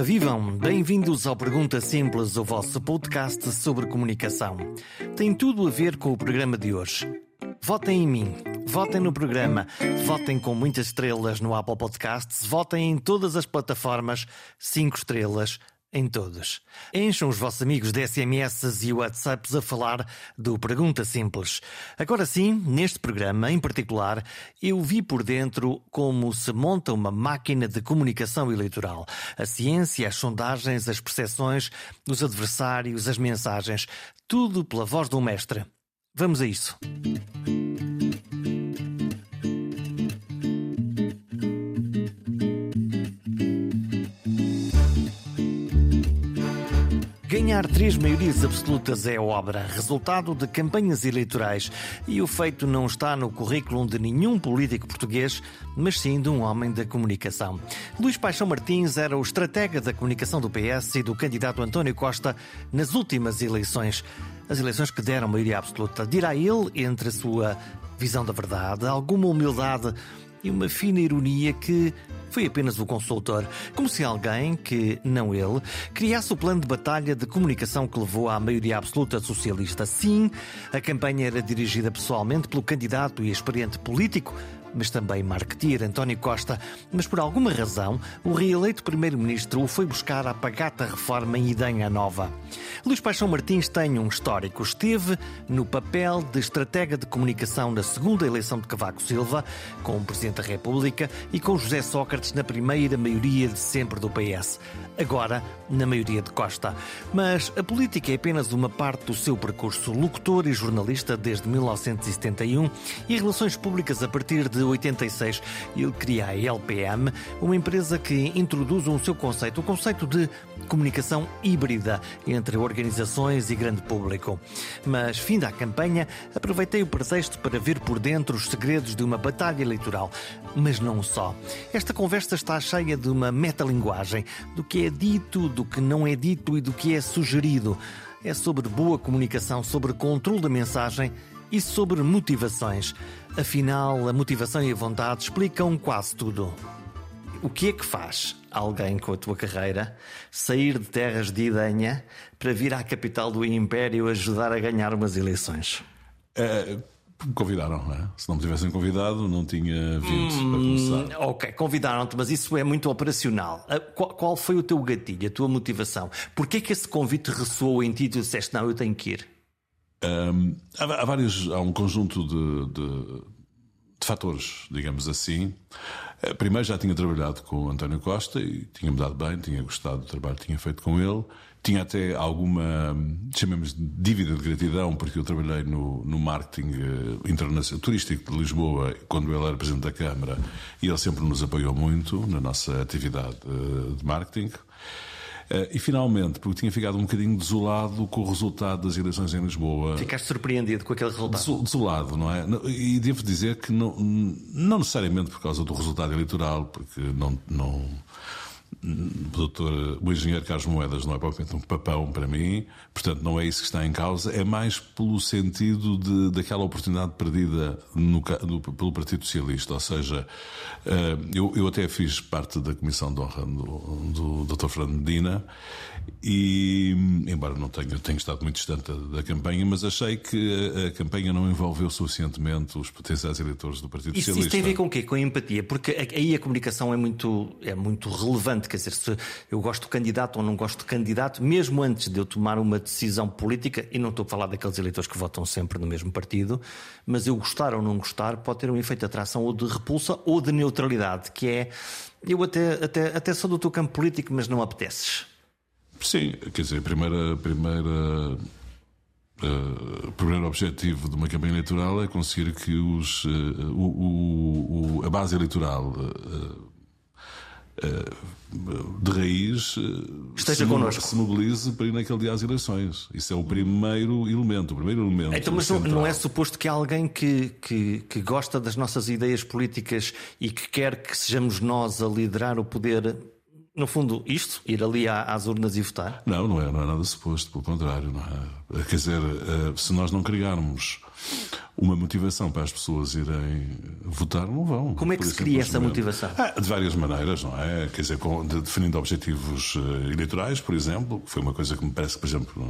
Ora, vivam! Bem-vindos ao Pergunta Simples, o vosso podcast sobre comunicação. Tem tudo a ver com o programa de hoje. Votem em mim, votem no programa, votem com muitas estrelas no Apple Podcasts, votem em todas as plataformas, cinco estrelas em todos. Encham os vossos amigos de SMS e WhatsApps a falar do Pergunta Simples. Agora sim, neste programa em particular, eu vi por dentro como se monta uma máquina de comunicação eleitoral. A ciência, as sondagens, as percepções, os adversários, as mensagens, tudo pela voz do mestre. Vamos a isso. Ganhar três maiorias absolutas é obra, resultado de campanhas eleitorais, e o feito não está no currículo de nenhum político português, mas sim de um homem da comunicação. Luís Paixão Martins era o estratega da comunicação do PS e do candidato António Costa nas últimas eleições. As eleições que deram maioria absoluta. Dirá ele, entre a sua visão da verdade, alguma humildade e uma fina ironia que foi apenas o consultor, como se alguém que, não ele, criasse o plano de batalha de comunicação que levou à maioria absoluta socialista. Sim, a campanha era dirigida pessoalmente pelo candidato e experiente político mas também marketeer António Costa, mas por alguma razão o reeleito primeiro-ministro o foi buscar à pagata reforma em Idanha Nova. Luís Paixão Martins tem um histórico. Esteve no papel de estratega de comunicação na segunda eleição de Cavaco Silva, com o Presidente da República e com José Sócrates na primeira maioria de sempre do PS. Agora, na maioria de Costa. Mas a política é apenas uma parte do seu percurso. Locutor e jornalista desde 1971 e relações públicas a partir de de 86, ele cria a LPM, uma empresa que introduz o seu conceito, o conceito de comunicação híbrida entre organizações e grande público. Mas, fim da campanha, aproveitei o pretexto para ver por dentro os segredos de uma batalha eleitoral. Mas não só. Esta conversa está cheia de uma metalinguagem, do que é dito, do que não é dito e do que é sugerido. É sobre boa comunicação, sobre controle da mensagem e sobre motivações. Afinal, a motivação e a vontade explicam quase tudo. O que é que faz alguém com a tua carreira sair de terras de Idanha para vir à capital do Império ajudar a ganhar umas eleições? É, me convidaram, não é? Se não me tivessem convidado, não tinha vindo hum, para começar. Ok, convidaram-te, mas isso é muito operacional. Ah, qual, qual, foi o teu gatilho, a tua motivação? Porquê é que esse convite ressoou em ti e tu disseste, não, eu tenho que ir? Um, há, há, vários, há um conjunto de, de, de, fatores, digamos assim. Eh, primeiro já tinha trabalhado com o António Costa e tinha-me dado bem, tinha gostado do trabalho que tinha feito com ele. Tinha até alguma, chamemos de dívida de gratidão, porque eu trabalhei no, no marketing eh, internacional, turístico de Lisboa quando ele era Presidente da Câmara e ele sempre nos apoiou muito na nossa atividade eh, de marketing. Uh, e finalmente, porque tinha ficado um bocadinho desolado com o resultado das eleições em Lisboa. Ficaste surpreendido com aquele resultado? Desolado, não é? E devo dizer que não, não necessariamente por causa do resultado eleitoral, porque não, não o doutor, o engenheiro Carlos Moedas não é propriamente um papão para mim, portanto não é isso que está em causa, é mais pelo sentido de, daquela oportunidade perdida no, no, pelo Partido Socialista, ou seja, eh, eu, eu até fiz parte da comissão de honra do, do Dr. Fernando Medina e, embora não tenha, tenha estado muito distante da, da, campanha, mas achei que a, a, campanha não envolveu suficientemente os potenciais eleitores do Partido isso, Socialista. Isso tem a ver com o quê? Com a empatia? Porque aí a comunicação é muito, é muito relevante, quer dizer, se eu gosto do candidato ou não gosto do candidato, mesmo antes de eu tomar uma decisão política, e não estou a falar daqueles eleitores que votam sempre no mesmo partido, mas eu gostar ou não gostar pode ter um efeito de atração ou de repulsa ou de neutralidade, que é eu até, até, até sou do teu campo político, mas não apeteces. Sim, quer dizer, a primeira, primeira Uh, o primeiro objetivo de uma campanha eleitoral é conseguir que os, uh, o, o, a base eleitoral uh, de raiz Esteja se, connosco. se mobilize para ir naquele dia às eleições. Isso é o primeiro elemento, o primeiro elemento. Então, mas não, não, é suposto que alguém que, que, que gosta das nossas ideias políticas e que quer que sejamos nós a liderar o poder no fundo, isto? Ir ali às urnas e votar? Não, não é, não é nada suposto, pelo contrário. Não é? Quer dizer, eh, se nós não criarmos uma motivação para as pessoas irem votar, não vão. Como é que se cria essa motivação? Ah, de várias maneiras, não é? Quer dizer, com, de, definindo objetivos uh, eleitorais, por exemplo, que foi uma coisa que me parece que, por exemplo,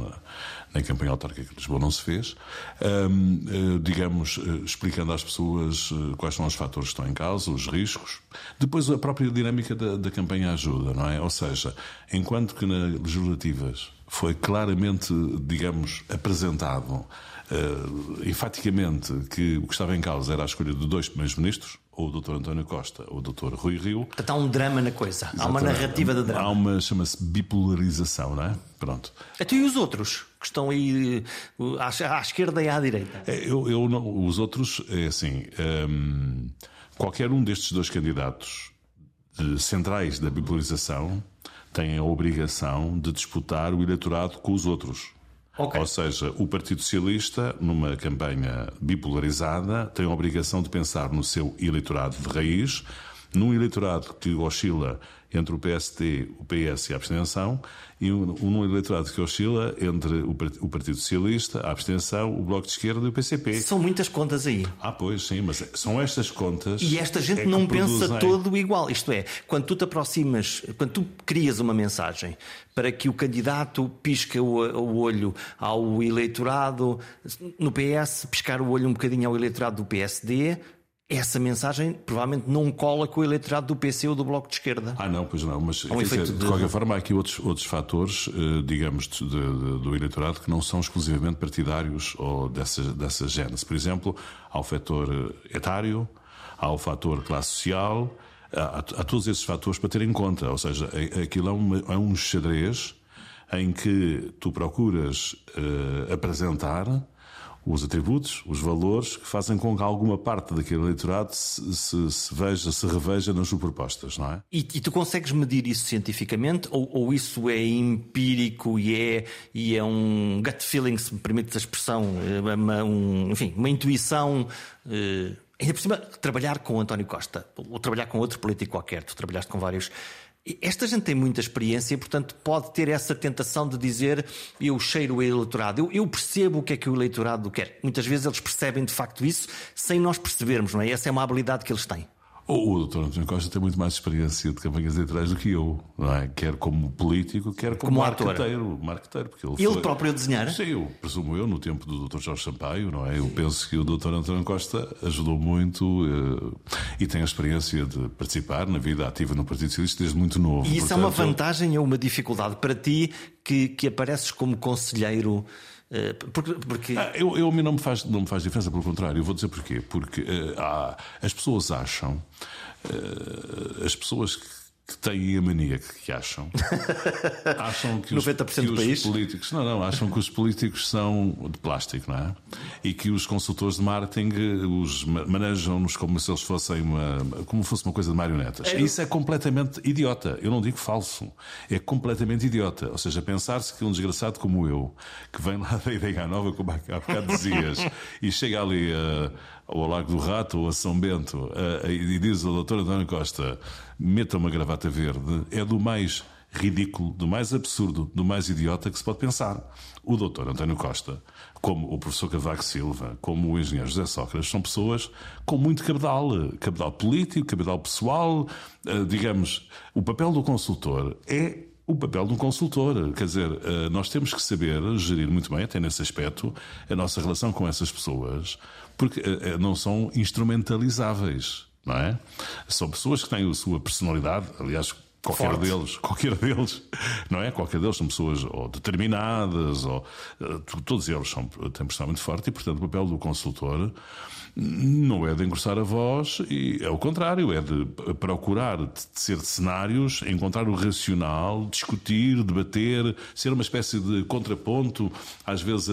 na, na campanha autárquica de Lisboa não se fez. Um, uh, digamos, uh, explicando às pessoas quais são os fatores que estão em causa, os riscos. Depois, a própria dinâmica da, da campanha ajuda, não é? Ou seja, enquanto que nas legislativas foi claramente, digamos, apresentado uh, enfaticamente que o que estava em causa era a escolha de dois primeiros ministros, ou o Dr. António Costa ou o Dr. Rui Rio. Portanto, há um drama na coisa, Exatamente. há uma narrativa de drama. Há uma, chama-se bipolarização, não é? Pronto. Até e os outros, que estão aí à, à esquerda e à direita? É, eu, eu não, os outros, é assim, um, qualquer um destes dois candidatos centrais da bipolarização tem a obrigação de disputar o eleitorado com os outros. Okay. Ou seja, o Partido Socialista, numa campanha bipolarizada, tem a obrigação de pensar no seu eleitorado de raiz, num eleitorado que oscila entre o PST, o PS e a abstenção, e um, um eleitorado que oscila entre o, o, Partido Socialista, a abstenção, o Bloco de Esquerda e o PCP. São muitas contas aí. Ah, pois, sim, mas são estas contas. E esta gente é não pensa produzem... todo igual. Isto é, quando tu te aproximas, quando tu crias uma mensagem para que o candidato pisque o, o olho ao eleitorado no PS, piscar o olho um bocadinho ao eleitorado do PSD, essa mensagem provavelmente não cola com o eleitorado do PC ou do Bloco de Esquerda. Ah, não, pois não, mas um dizer, de... de... qualquer forma há aqui outros, outros fatores, eh, digamos, de, de, do eleitorado que não são exclusivamente partidários ou dessa, dessa gênese. Por exemplo, há o fator etário, há o fator classe social, há, há todos esses fatores para ter em conta. Ou seja, aquilo é, uma, é um xadrez em que tu procuras uh, apresentar os atributos, os valores que fazem com que alguma parte daquele eleitorado se, se, se veja, se reveja nas propostas, não é? E, e, tu consegues medir isso cientificamente ou, ou, isso é empírico e é, e é um gut feeling, se me permite a expressão, é uma, um, enfim, uma intuição. Eh, ainda por cima, trabalhar com António Costa ou trabalhar com outro político qualquer, tu trabalhaste com vários esta gente tem muita experiência e, portanto, pode ter essa tentação de dizer eu cheiro o eleitorado, eu, eu, percebo o que é que o eleitorado quer. Muitas vezes eles percebem de facto isso sem nós percebermos, não é? Essa é uma habilidade que eles têm. O Dr. António Costa tem muito mais experiência de campanhas eleitorais do que eu, não é? Quer como político, quer como, como marqueteiro. marqueteiro porque ele ele foi... próprio a desenhar? Sim, eu presumo eu, no tempo do Dr. Jorge Sampaio, não é? Eu penso que o Dr. António Costa ajudou muito uh, e tem a experiência de participar na vida ativa no Partido Socialista desde muito novo. E isso Portanto, é uma vantagem ou uma dificuldade para ti que, que apareces como conselheiro eh, porque, porque... Ah, eu, eu, não me, faz, não me faz diferença, pelo contrário, eu vou dizer porquê. Porque uh, há, as pessoas acham, uh, as pessoas que que têm a mania que acham. acham que os, que os políticos. Não, não, acham que os políticos são de plástico, não é? E que os consultores de marketing os manejam-nos como se eles fossem uma. como fosse uma coisa de marionetas. É. Isso é completamente idiota. Eu não digo falso. É completamente idiota. Ou seja, pensar-se que um desgraçado como eu, que vem lá da ideia nova, como há bocado dizias, e chega ali a ou ao Lago do Rato ou a São Bento uh, e diz ao Dr. António Costa meta uma gravata verde, é do mais ridículo, do mais absurdo, do mais idiota que se pode pensar. O Dr. António Costa, como o professor Cavaco Silva, como o engenheiro José Sócrates, são pessoas com muito cabedal, cabedal político, cabedal pessoal, uh, digamos, o papel do consultor é o papel de um consultor. Quer dizer, eh, nós temos que saber gerir muito bem, até nesse aspecto, a nossa relação com essas pessoas, porque eh, eh, não são instrumentalizáveis, não é? São pessoas que têm a sua personalidade, aliás, qualquer Forte. deles, qualquer deles, não é? Qualquer deles são pessoas ou determinadas, ou todos eles são, têm personalidade muito forte e, portanto, o papel do consultor não é de engrossar a voz, e é o contrário, é de procurar de ser de cenários, encontrar o racional, discutir, debater, ser uma espécie de contraponto, às vezes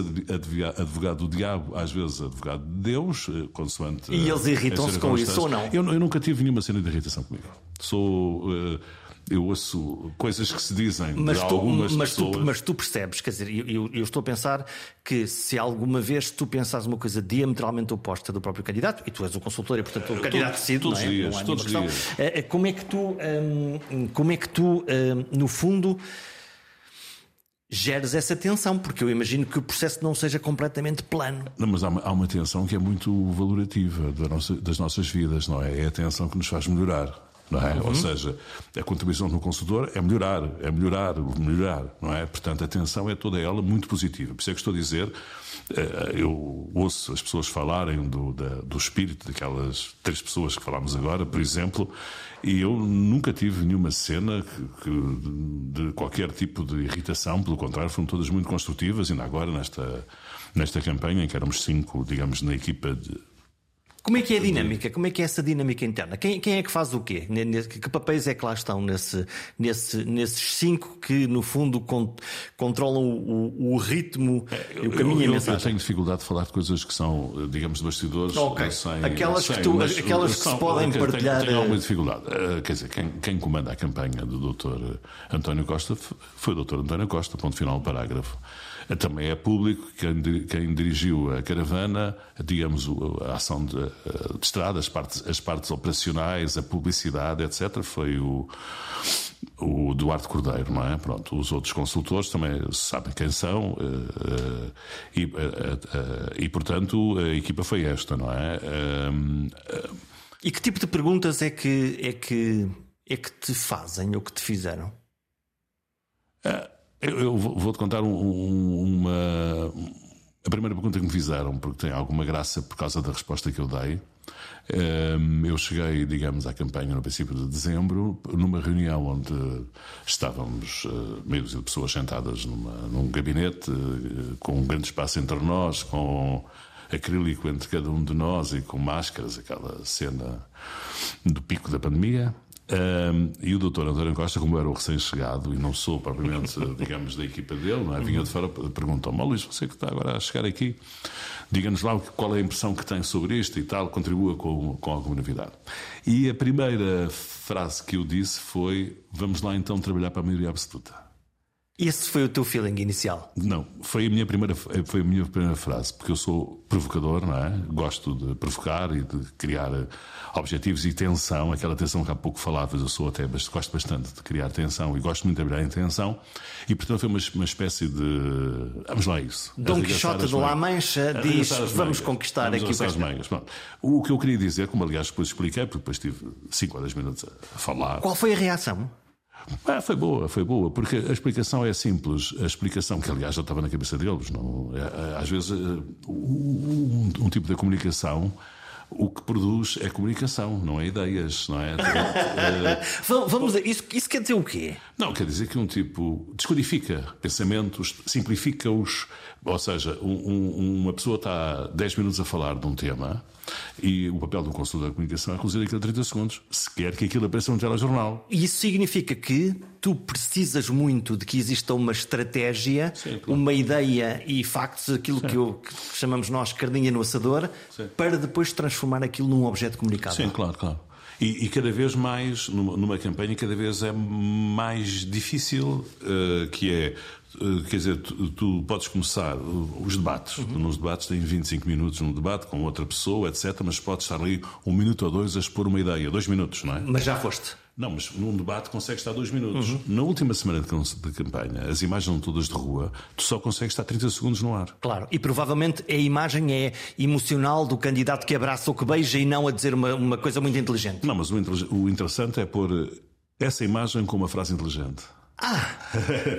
advogado do diabo, às vezes advogado de Deus, eh, consoante. E eles irritam-se com isso ou não? Eu, eu, nunca tive nenhuma cena de irritação comigo. Sou. Uh, eu ouço coisas que se dizem mas de tu, algumas mas pessoas. Tu, mas tu percebes, quer dizer, eu, eu, estou a pensar que se alguma vez tu pensares uma coisa diametralmente oposta do próprio candidato, e tu és o consultor e portanto o candidato decide, todos não é? dias, não todos os dias. Eh, eh, como é que tu, hum, como é que tu hum, no fundo geres essa tensão, porque eu imagino que o processo não seja completamente plano. Não, mas há uma, há uma tensão que é muito valorativa das nossas vidas, não é? É a tensão que nos faz melhorar. Não é? Uhum. Ou seja, a contribuição do consultor é melhorar, é melhorar, melhorar, não é? Portanto, a tensão é toda ela muito positiva. Por isso é que estou a dizer, eh, eu ouço as pessoas falarem do, da, do espírito daquelas três pessoas que falámos agora, por exemplo, e eu nunca tive nenhuma cena que, que, de qualquer tipo de irritação, pelo contrário, foram todas muito construtivas, ainda agora nesta, nesta campanha, em que éramos cinco, digamos, na equipa de, como é que é a dinâmica? Como é que é essa dinâmica interna? Quem, quem é que faz o quê? Que papéis é que lá estão nesse, nesse, nesses cinco que, no fundo, con controlam o, o ritmo e o caminho eu, eu, mensagem? Eu tenho dificuldade de falar de coisas que são, digamos, de bastidores. Okay. Sem, aquelas sem, que, tu, aquelas que são, se podem partilhar. Tenho, tenho alguma eh, dificuldade. Uh, quer dizer, quem, quem comanda a campanha do Dr. António Costa foi o Dr. António Costa, ponto final, parágrafo. Também é público quem, quem dirigiu a caravana, digamos, a ação de, de estrada, as partes, as partes operacionais, a publicidade, etc., foi o, o Duarte Cordeiro, não é? Pronto, os outros consultores também sabem quem são eh, eh, e, eh, e portanto, a equipa foi esta, não é? E que tipo de perguntas é que, é que, é que te fazem ou que te fizeram? Eu, vou-te contar um, um, uma. A primeira pergunta que me fizeram, porque tem alguma graça por causa da resposta que eu dei. Ehm, eu cheguei, digamos, à campanha no princípio de dezembro, numa reunião onde estávamos eh, meio de pessoas sentadas numa, num gabinete, eh, com um grande espaço entre nós, com acrílico entre cada um de nós e com máscaras, aquela cena do pico da pandemia. Um, e o doutor António Costa, como era o recém-chegado, e não sou propriamente, digamos, da equipa dele, não é? vinha de fora, perguntou-me: oh, Luís, você que está agora a chegar aqui, diga-nos lá qual é a impressão que tem sobre isto e tal, contribua com, com alguma novidade. E a primeira frase que eu disse foi: Vamos lá então trabalhar para a maioria absoluta. Esse foi o teu feeling inicial? Não, foi a minha primeira, foi a minha primeira frase, porque eu sou provocador, não é? Gosto de provocar e de criar objetivos e tensão, aquela tensão que há pouco falavas, eu sou até, gosto bastante de criar tensão e gosto muito de trabalhar em tensão, e portanto foi uma, uma espécie de. Vamos lá, isso. Dom Quixote de La Mancha diz: vamos conquistar vamos aqui o as mangas. O que eu queria dizer, como aliás depois expliquei, porque depois tive 5 ou 10 minutos a falar. Qual foi a reação? Ah, foi boa, foi boa, porque a explicação é simples. A explicação, que aliás já estava na cabeça deles, não, é, é, às vezes um, um tipo de comunicação o que produz é comunicação, não é ideias, não é? Vamos dizer, isso, isso quer dizer o quê? Não, quer dizer que um tipo descodifica pensamentos, simplifica-os, ou seja, um, um, uma pessoa está 10 minutos a falar de um tema e o papel do consultor da comunicação é reduzir aquilo a 30 segundos, se quer que aquilo apareça no telejornal. E isso significa que tu precisas muito de que exista uma estratégia, Sim, claro. uma ideia e factos, aquilo que, eu, que, chamamos nós carninha no assador, Sim. para depois transformar aquilo num objeto comunicável. Sim, claro, claro. E, e, cada vez mais, numa, numa, campanha, cada vez é mais difícil, uh, que é quer dizer, tu, tu, podes começar os debates. Uhum. Nos debates tens 25 minutos num debate com outra pessoa, etc. Mas podes estar ali um minuto ou dois a expor uma ideia. Dois minutos, não é? Mas já foste. Não, mas num debate consegues estar dois minutos. Uhum. Na última semana de campanha, as imagens são todas de rua, tu só consegues estar 30 segundos no ar. Claro, e provavelmente a imagem é emocional do candidato que abraça ou que beija e não a dizer uma, uma coisa muito inteligente. Não, mas o, o interessante é pôr essa imagem com uma frase inteligente. Ah,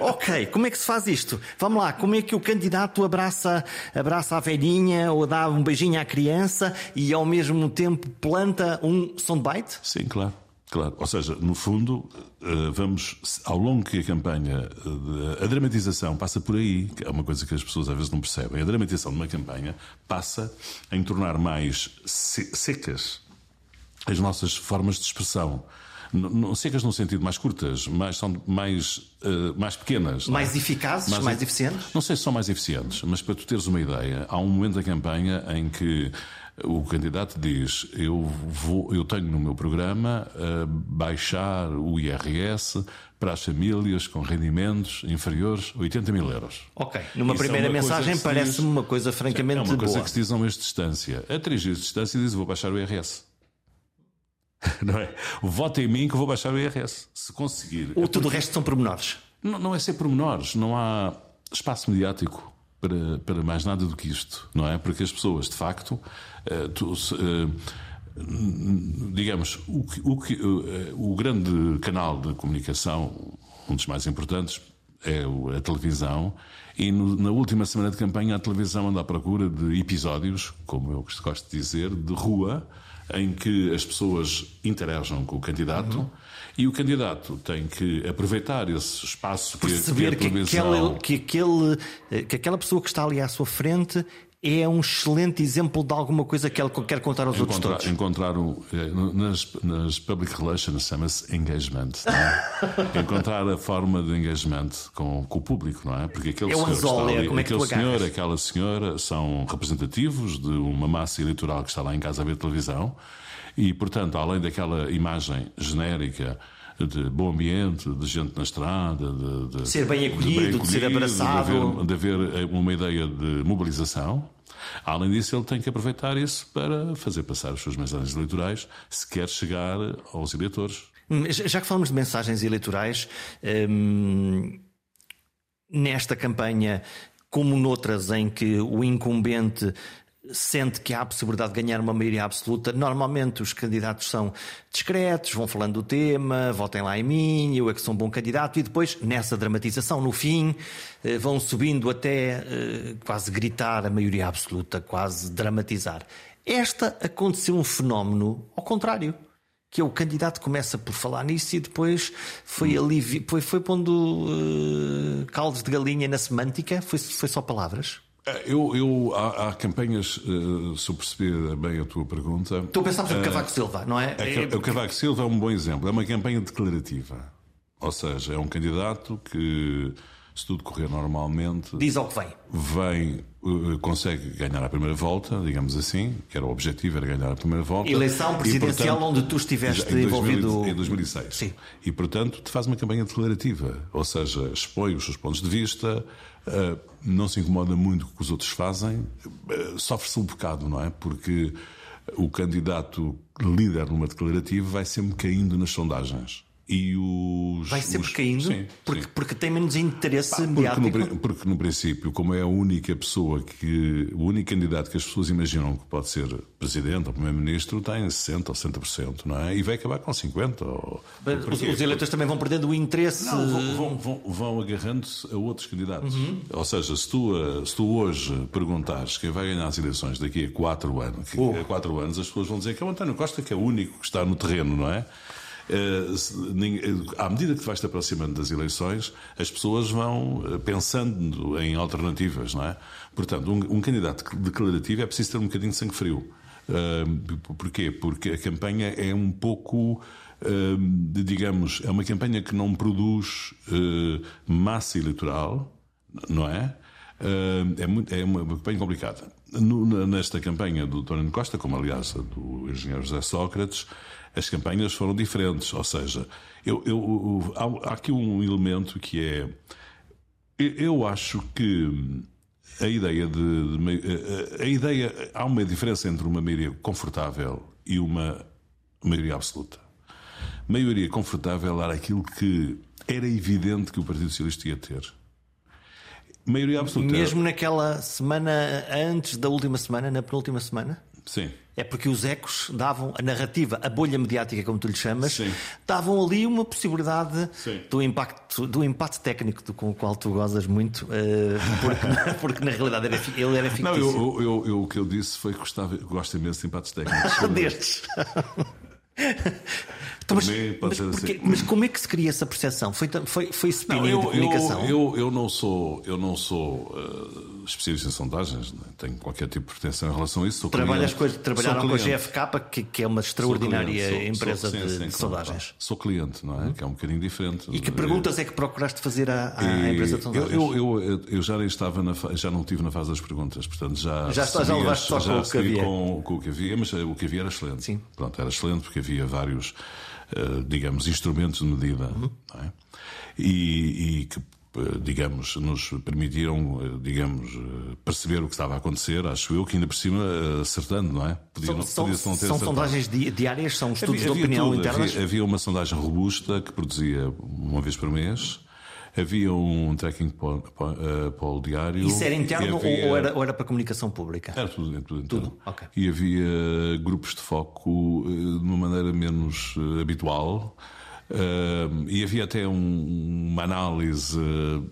ok. Como é que se faz isto? Vamos lá. Como é que o candidato abraça, abraça a velhinha ou dá um beijinho à criança e ao mesmo tempo planta um soundbite? Sim, claro. Claro, ou seja, no fundo, eh, vamos, ao longo que a campanha, eh, a dramatização passa por aí, que é uma coisa que as pessoas às vezes não percebem. A dramatização de uma campanha passa em tornar mais secas as nossas formas de expressão não, secas no sentido mais curtas, mais, são mais, uh, mais pequenas. É? Mais eficazes, mais, mais eficientes? Não sei se são mais eficientes, mas para tu teres uma ideia, há um momento da campanha em que o candidato diz: Eu, vou, eu tenho no meu programa uh, baixar o IRS para as famílias com rendimentos inferiores a 80 mil euros. Ok. Numa Isso é primeira é mensagem parece-me uma coisa francamente boa. É uma coisa boa. que se diz a um mês de distância. A três dias de distância diz: Vou baixar o IRS. não é? Vota em mim que eu vou baixar o IRS. Se conseguir. Ou tudo o resto são pormenores. Não, não é ser pormenores, não há espaço mediático para, para mais nada do que isto, não é? Porque as pessoas, de facto, uh, tu, uh, digamos, o, o, o, grande canal de comunicação, um dos mais importantes, é a televisão, e no, na última semana de campanha a televisão anda à procura de episódios, como eu gosto de dizer, de rua, em que as pessoas interajam com o candidato uhum. e o candidato tem que aproveitar esse espaço que, Perceber que, que, aquele, que, aquele, que aquela pessoa que está ali à sua frente é um excelente exemplo de alguma coisa que ele quer contar aos encontrar, outros todos. Encontrar o, eh, nas, nas public relations chama-se engagement. É? encontrar a forma de engagement com, com, o público, não é? Porque aquele é senhor, anzol, ali, é, aquele senhor, aquela senhora são representativos de uma massa eleitoral que está lá em casa a ver televisão e, portanto, além daquela imagem genérica de bom ambiente, de gente na estrada, de, de ser bem acolhido, de, bem acolhido, de ser abraçado, de haver, de haver, uma ideia de mobilização. Além disso, ele tem que aproveitar isso para fazer passar as suas mensagens eleitorais, se quer chegar aos eleitores. Já que falamos de mensagens eleitorais, hum, nesta campanha, como noutras em que o incumbente sente que há a possibilidade de ganhar uma maioria absoluta, normalmente os candidatos são discretos, vão falando do tema, votem lá em mim, eu é que sou um bom candidato, e depois, nessa dramatização, no fim, eh, vão subindo até eh, quase gritar a maioria absoluta, quase dramatizar. Esta aconteceu um fenómeno ao contrário. Que é o candidato começa por falar nisso e depois foi ali, foi, foi pondo uh, caldos de galinha na semântica, foi, foi só palavras. É, eu, eu há, há, campanhas, uh, se eu perceber bem a tua pergunta. Tu pensavas no uh, Cavaco Silva, não é? é, é o Cavaco Silva é um bom exemplo. É uma campanha declarativa. Ou seja, é um candidato que, se tudo correr normalmente. Diz ao que vem. Vem, uh, consegue ganhar a primeira volta, digamos assim, que era o objetivo, era ganhar a primeira volta. Eleição presidencial e, portanto, onde tu estiveste em envolvido. 2000, em 2006. Sim. E, portanto, te faz uma campanha declarativa. Ou seja, expõe os seus pontos de vista uh, não se incomoda muito com o que os outros fazem, uh, sofre-se um bocado, não é? Porque o candidato líder numa declarativa vai sempre caindo nas sondagens e os. Vai sempre os... caindo? Sim, porque, sim. porque tem menos interesse Pá, mediático? Porque no, porque no princípio, como é a única pessoa que. o único candidato que as pessoas imaginam que pode ser presidente ou primeiro-ministro tem 60% ou 60%, não é? E vai acabar com 50%. Ou... Os, os eleitores também vão perdendo o interesse. Não, vão, vão, vão, vão agarrando-se a outros candidatos. Uhum. Ou seja, se tu, se tu hoje perguntares quem vai ganhar as eleições daqui a 4 anos, oh. a 4 anos, as pessoas vão dizer que é o António Costa, que é o único que está no terreno, não é? Eh, à medida que te vais te aproximando das eleições, as pessoas vão eh, pensando em alternativas, não é? Portanto, um, um candidato declarativo é preciso ter um bocadinho de sangue frio. Uh, porquê? Porque a campanha é um pouco. Uh, digamos, é uma campanha que não produz uh, massa eleitoral, não é? é, muito, é uma campanha complicada. No, nesta campanha do António Costa, como aliás a do engenheiro José Sócrates, as campanhas foram diferentes. Ou seja, eu, eu, há, há aqui um elemento que é. Eu acho que a ideia de, de, a ideia há uma diferença entre uma maioria confortável e uma maioria absoluta. Maioria confortável era aquilo que era evidente que o Partido Socialista ia ter. Maioria absoluta. Mesmo naquela semana antes da última semana, na penúltima semana? Sim. É porque os ecos davam a narrativa, a bolha mediática, como tu lhe chamas, Sim. davam ali uma possibilidade do impacto, do impacto técnico com o qual tu gozas muito, uh, porque, porque, na realidade era, ele era fictício. Não, eu, eu, eu, o que eu disse foi que gostava, gosto imenso de impactos técnicos. Destes. Então, mas, mas, porque, assim. mas, como é que se cria essa percepção? Foi, foi, foi spinning não, eu, de comunicação? Eu, eu, eu, não sou, eu não sou uh, especialista em sondagens, não tenho qualquer tipo de pretensão em relação a isso. Sou Trabalhas cliente, com, trabalharam com a GFK, que, que, é uma extraordinária sou, empresa sou, sim, de, sim, de sondagens. Sou cliente, não é? Hum. Que é um bocadinho diferente. E que perguntas é que procuraste fazer à, à empresa de sondagens? Eu, eu, eu, já estava na, já não estive na fase das perguntas, portanto já. Já, já levaste só com o que havia. Com, com o que havia, mas o que havia era excelente. Sim. Pronto, era excelente porque havia vários eh, digamos, instrumentos de medida, uhum. é? e, e, que eh, digamos, nos permitiram, eh, digamos, perceber o que estava a acontecer, acho eu, que ainda por cima acertando, não é? Podia, são, podia são, são sondagens diárias, são estudos havia, de opinião tudo, internas? Havia, havia, uma sondagem robusta que produzia uma vez por mês, Havia um tracking para, o diário. Isso era interno havia... ou, era, ou, era, para comunicação pública? Era tudo, tudo interno. Tudo, ok. E havia grupos de foco de uma maneira menos habitual. Uh, e havia até um, uma análise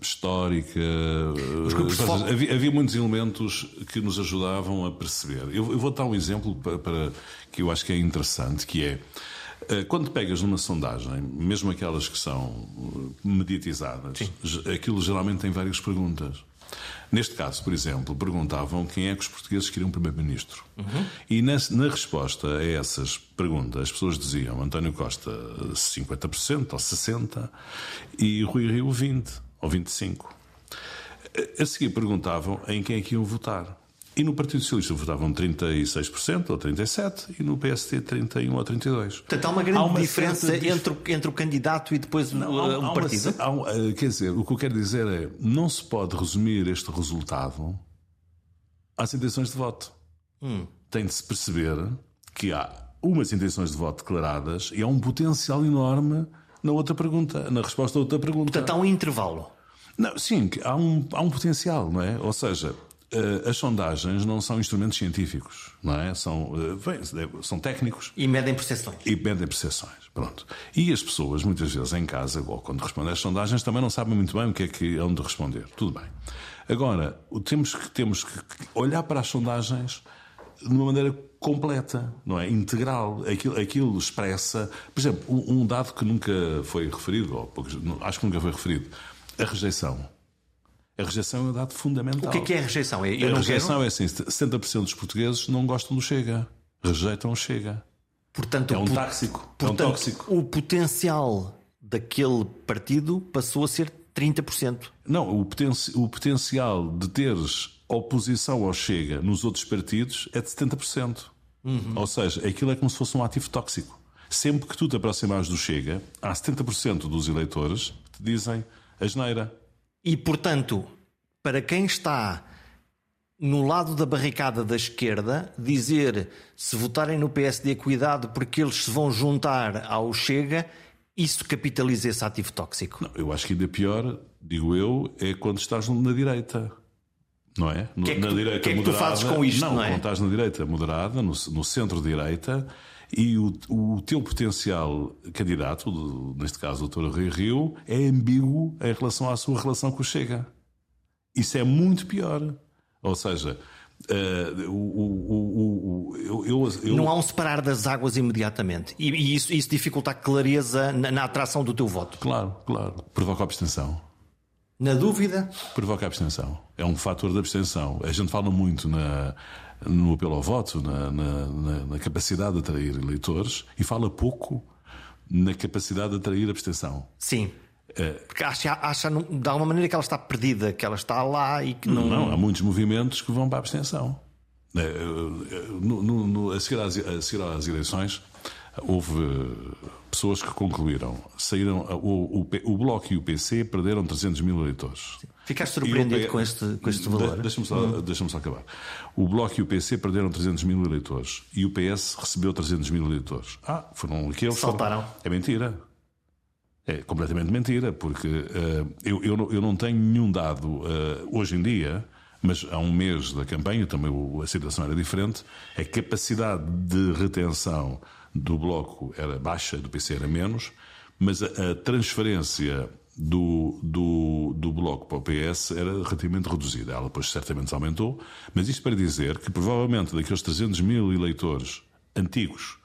histórica. Uh, havia, havia, muitos elementos que nos ajudavam a perceber. Eu, eu vou dar um exemplo para, para, que eu acho que é interessante, que é uh, quando pegas numa sondagem, mesmo aquelas que são mediatizadas, Sim. aquilo geralmente tem várias perguntas. Neste caso, por exemplo, perguntavam quem é que os portugueses queriam primeiro-ministro. Uhum. E na, na, resposta a essas perguntas, as pessoas diziam António Costa 50% ou 60% e Rui Rio 20% ou 25%. A seguir perguntavam em quem é que iam votar. E no Partido Socialista votavam 36% ou 37% e no PST 31% ou 32%. Portanto, há uma grande há uma diferença entre, o, entre o candidato e depois não, o, há, partido? Há uma, há, quer dizer, o que eu quero dizer é não se pode resumir este resultado às intenções de voto. Hum. Tem de se perceber que há umas intenções de voto declaradas e há um potencial enorme na outra pergunta, na resposta a outra pergunta. Portanto, há um intervalo. Não, sim, há um, há um potencial, não é? Ou seja, eh, as sondagens não são instrumentos científicos, não é? São, eh, são técnicos. E medem percepções. E medem percepções, pronto. E as pessoas, muitas vezes em casa, ou quando respondem às sondagens, também não sabem muito bem o que é que hão de responder. Tudo bem. Agora, temos que, temos que olhar para as sondagens de uma maneira completa, não é? Integral. Aquilo, aquilo expressa. Por exemplo, um, dado que nunca foi referido, ou acho que nunca foi referido, a rejeição. A rejeição é um dado fundamental. O que é, que é a rejeição? É, eu a rejeição quero... é assim: 60% dos portugueses não gostam do Chega. Rejeitam o Chega. Portanto, é um tóxico. Portanto, é um tóxico. O potencial daquele partido passou a ser 30%. Não, o, poten o potencial de teres oposição ao Chega nos outros partidos é de 70%. Uhum. Ou seja, aquilo é como se fosse um ativo tóxico. Sempre que tu te aproximares do Chega, há 70% dos eleitores que te dizem a geneira. E, portanto, para quem está no lado da barricada da esquerda, dizer se votarem no PSD, cuidado porque eles se vão juntar ao Chega, isso capitaliza esse ativo tóxico. Não, eu acho que ainda pior, digo eu, é quando estás na direita. Não é? que é que na tu, direita que é que moderada. tu fazes com isto? Não, não é? quando estás na direita moderada, no, no centro-direita, e o, o teu potencial candidato, neste caso o Dr. Rui Rio, é ambíguo em relação à sua relação com o Chega. Isso é muito pior. Ou seja, Uh, o, o, o, eu, eu... Não há um separar das águas imediatamente. E, e isso, isso, dificulta a clareza na, na, atração do teu voto. Claro, claro. Provoca abstenção. Na dúvida? Provoca abstenção. É um fator de abstenção. A gente fala muito na, no apelo ao voto, na, na, na, capacidade de atrair eleitores e fala pouco na capacidade de atrair abstenção. Sim. É. Porque acha, acha de alguma maneira que ela está perdida, que ela está lá e que não. Não, há muitos movimentos que vão para a abstenção. É, no, no, no, a, seguir às, a seguir às eleições, houve pessoas que concluíram, saíram, o, o, o Bloco e o PC perderam 300 mil eleitores. Ficaste surpreendido com, este, com este valor? Deixa-me só, uhum. deixa só acabar. O Bloco e o PC perderam 300 mil eleitores e o PS recebeu 300 mil eleitores. Ah, foram aqueles. Saltaram. É mentira. É completamente mentira, porque uh, eu, eu, não, eu não tenho nenhum dado uh, hoje em dia mas há um mês da campanha também a situação era diferente. A capacidade de retenção do Bloco era baixa, do PC era menos, mas a transferência do, do, do Bloco para o PS era relativamente reduzida. Ela depois certamente aumentou, mas isto para dizer que provavelmente daqueles 300 mil eleitores antigos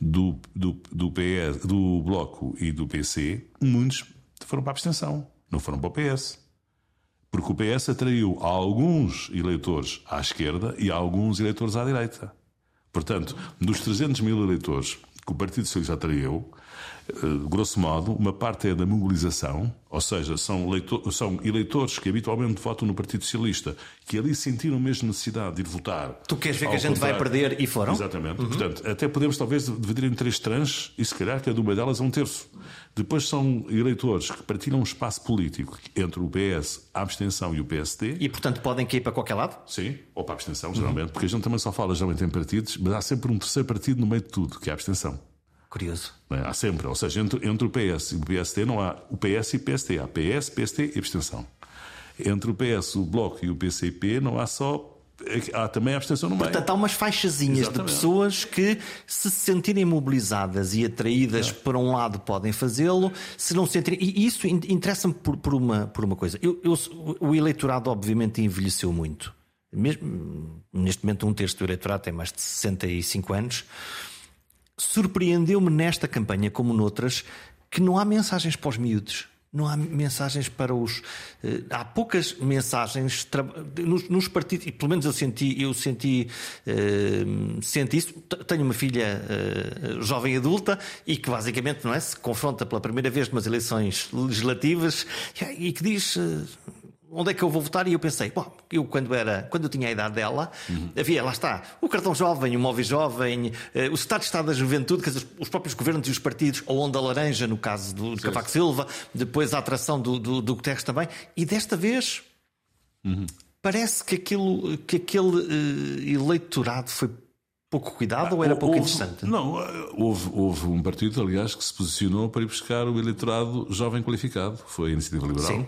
do, do, do, PS, do Bloco e do PC, muitos foram para a abstenção, não foram para o PS. Porque o PS atraiu alguns eleitores à esquerda e alguns eleitores à direita. Portanto, dos 300 mil eleitores que o Partido Socialista atraiu, grosso modo, uma parte é da mobilização, ou seja, são, leitor, são eleitores que habitualmente votam no Partido Socialista, que ali sentiram mesmo necessidade de ir votar. Tu queres ver que a gente vai perder e foram? Exatamente. Uhum. Portanto, até podemos talvez dividir em três tranches e se calhar cada uma delas é um terço. Depois são eleitores que partilham um espaço político entre o PS, a abstenção e o PSD. E, portanto, podem cair para qualquer lado? Sim, ou para a abstenção, geralmente, uhum. porque a gente também só fala geralmente em partidos, mas há sempre um terceiro partido no meio de tudo, que é a abstenção. Curioso. É? Há sempre, ou seja, entre, entre o PS e o PST não há o PS e o PST, há PS, PST e abstenção. Entre o PS, o Bloco e o PCP não há só há também a abstenção no meio. Portanto, há umas faixazinhas Exatamente. de pessoas que, se se sentirem mobilizadas e atraídas é. para um lado, podem fazê-lo, se não se sentirem. E isso interessa-me por, por, uma, por uma coisa. Eu, eu, o eleitorado, obviamente, envelheceu muito. Mesmo, neste momento, um terço do eleitorado tem mais de 65 anos. Surpreendeu-me nesta campanha, como noutras, que não há mensagens para os miúdos não há mensagens para os. Uh, há poucas mensagens nos, nos, partidos, e pelo menos eu senti, eu senti, uh, senti isso. Tenho uma filha uh, jovem adulta e que basicamente não é, se confronta pela primeira vez numas eleições legislativas e que diz onde é que eu vou votar? E eu pensei, bom, eu quando era, quando eu tinha a idade dela, uhum. havia, lá está, o cartão jovem, o móvel jovem, uh, o Estado de Estado da Juventude, quer dizer, os próprios governos e os partidos, a onda laranja, no caso do, Cavaco Silva, depois a atração do, do, do Guterres também, e desta vez uhum. parece que, aquilo, que aquele uh, eleitorado foi pouco cuidado ah, ou era pouco houve, interessante? Não, eh, houve, houve um partido, aliás, que se posicionou para ir buscar o eleitorado jovem qualificado, foi a Iniciativa Liberal. Sim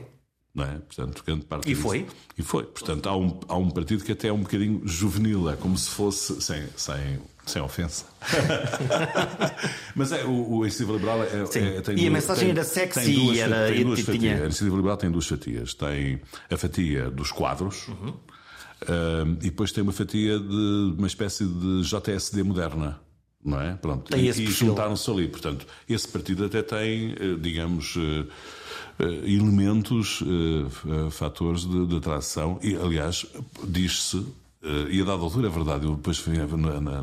não é? Portanto, grande parte e foi? E foi. Portanto, há um, há um partido que até é um bocadinho juvenil, é como se fosse, sem, sem, sem ofensa. Mas é, o, o Iniciativa Liberal é, é, tem E a mensagem tem, era sexy duas, era, tem duas tinha... A Iniciativa Liberal tem duas fatias. Tem a fatia dos quadros. Uhum. Uh, e depois tem uma fatia de uma espécie de JSD moderna não é? Pronto. Tem e, e juntaram-se ali. Portanto, esse partido até tem, eh, digamos, eh, elementos, fatores de, de atração. E, aliás, diz-se e a dada altura é verdade, eu depois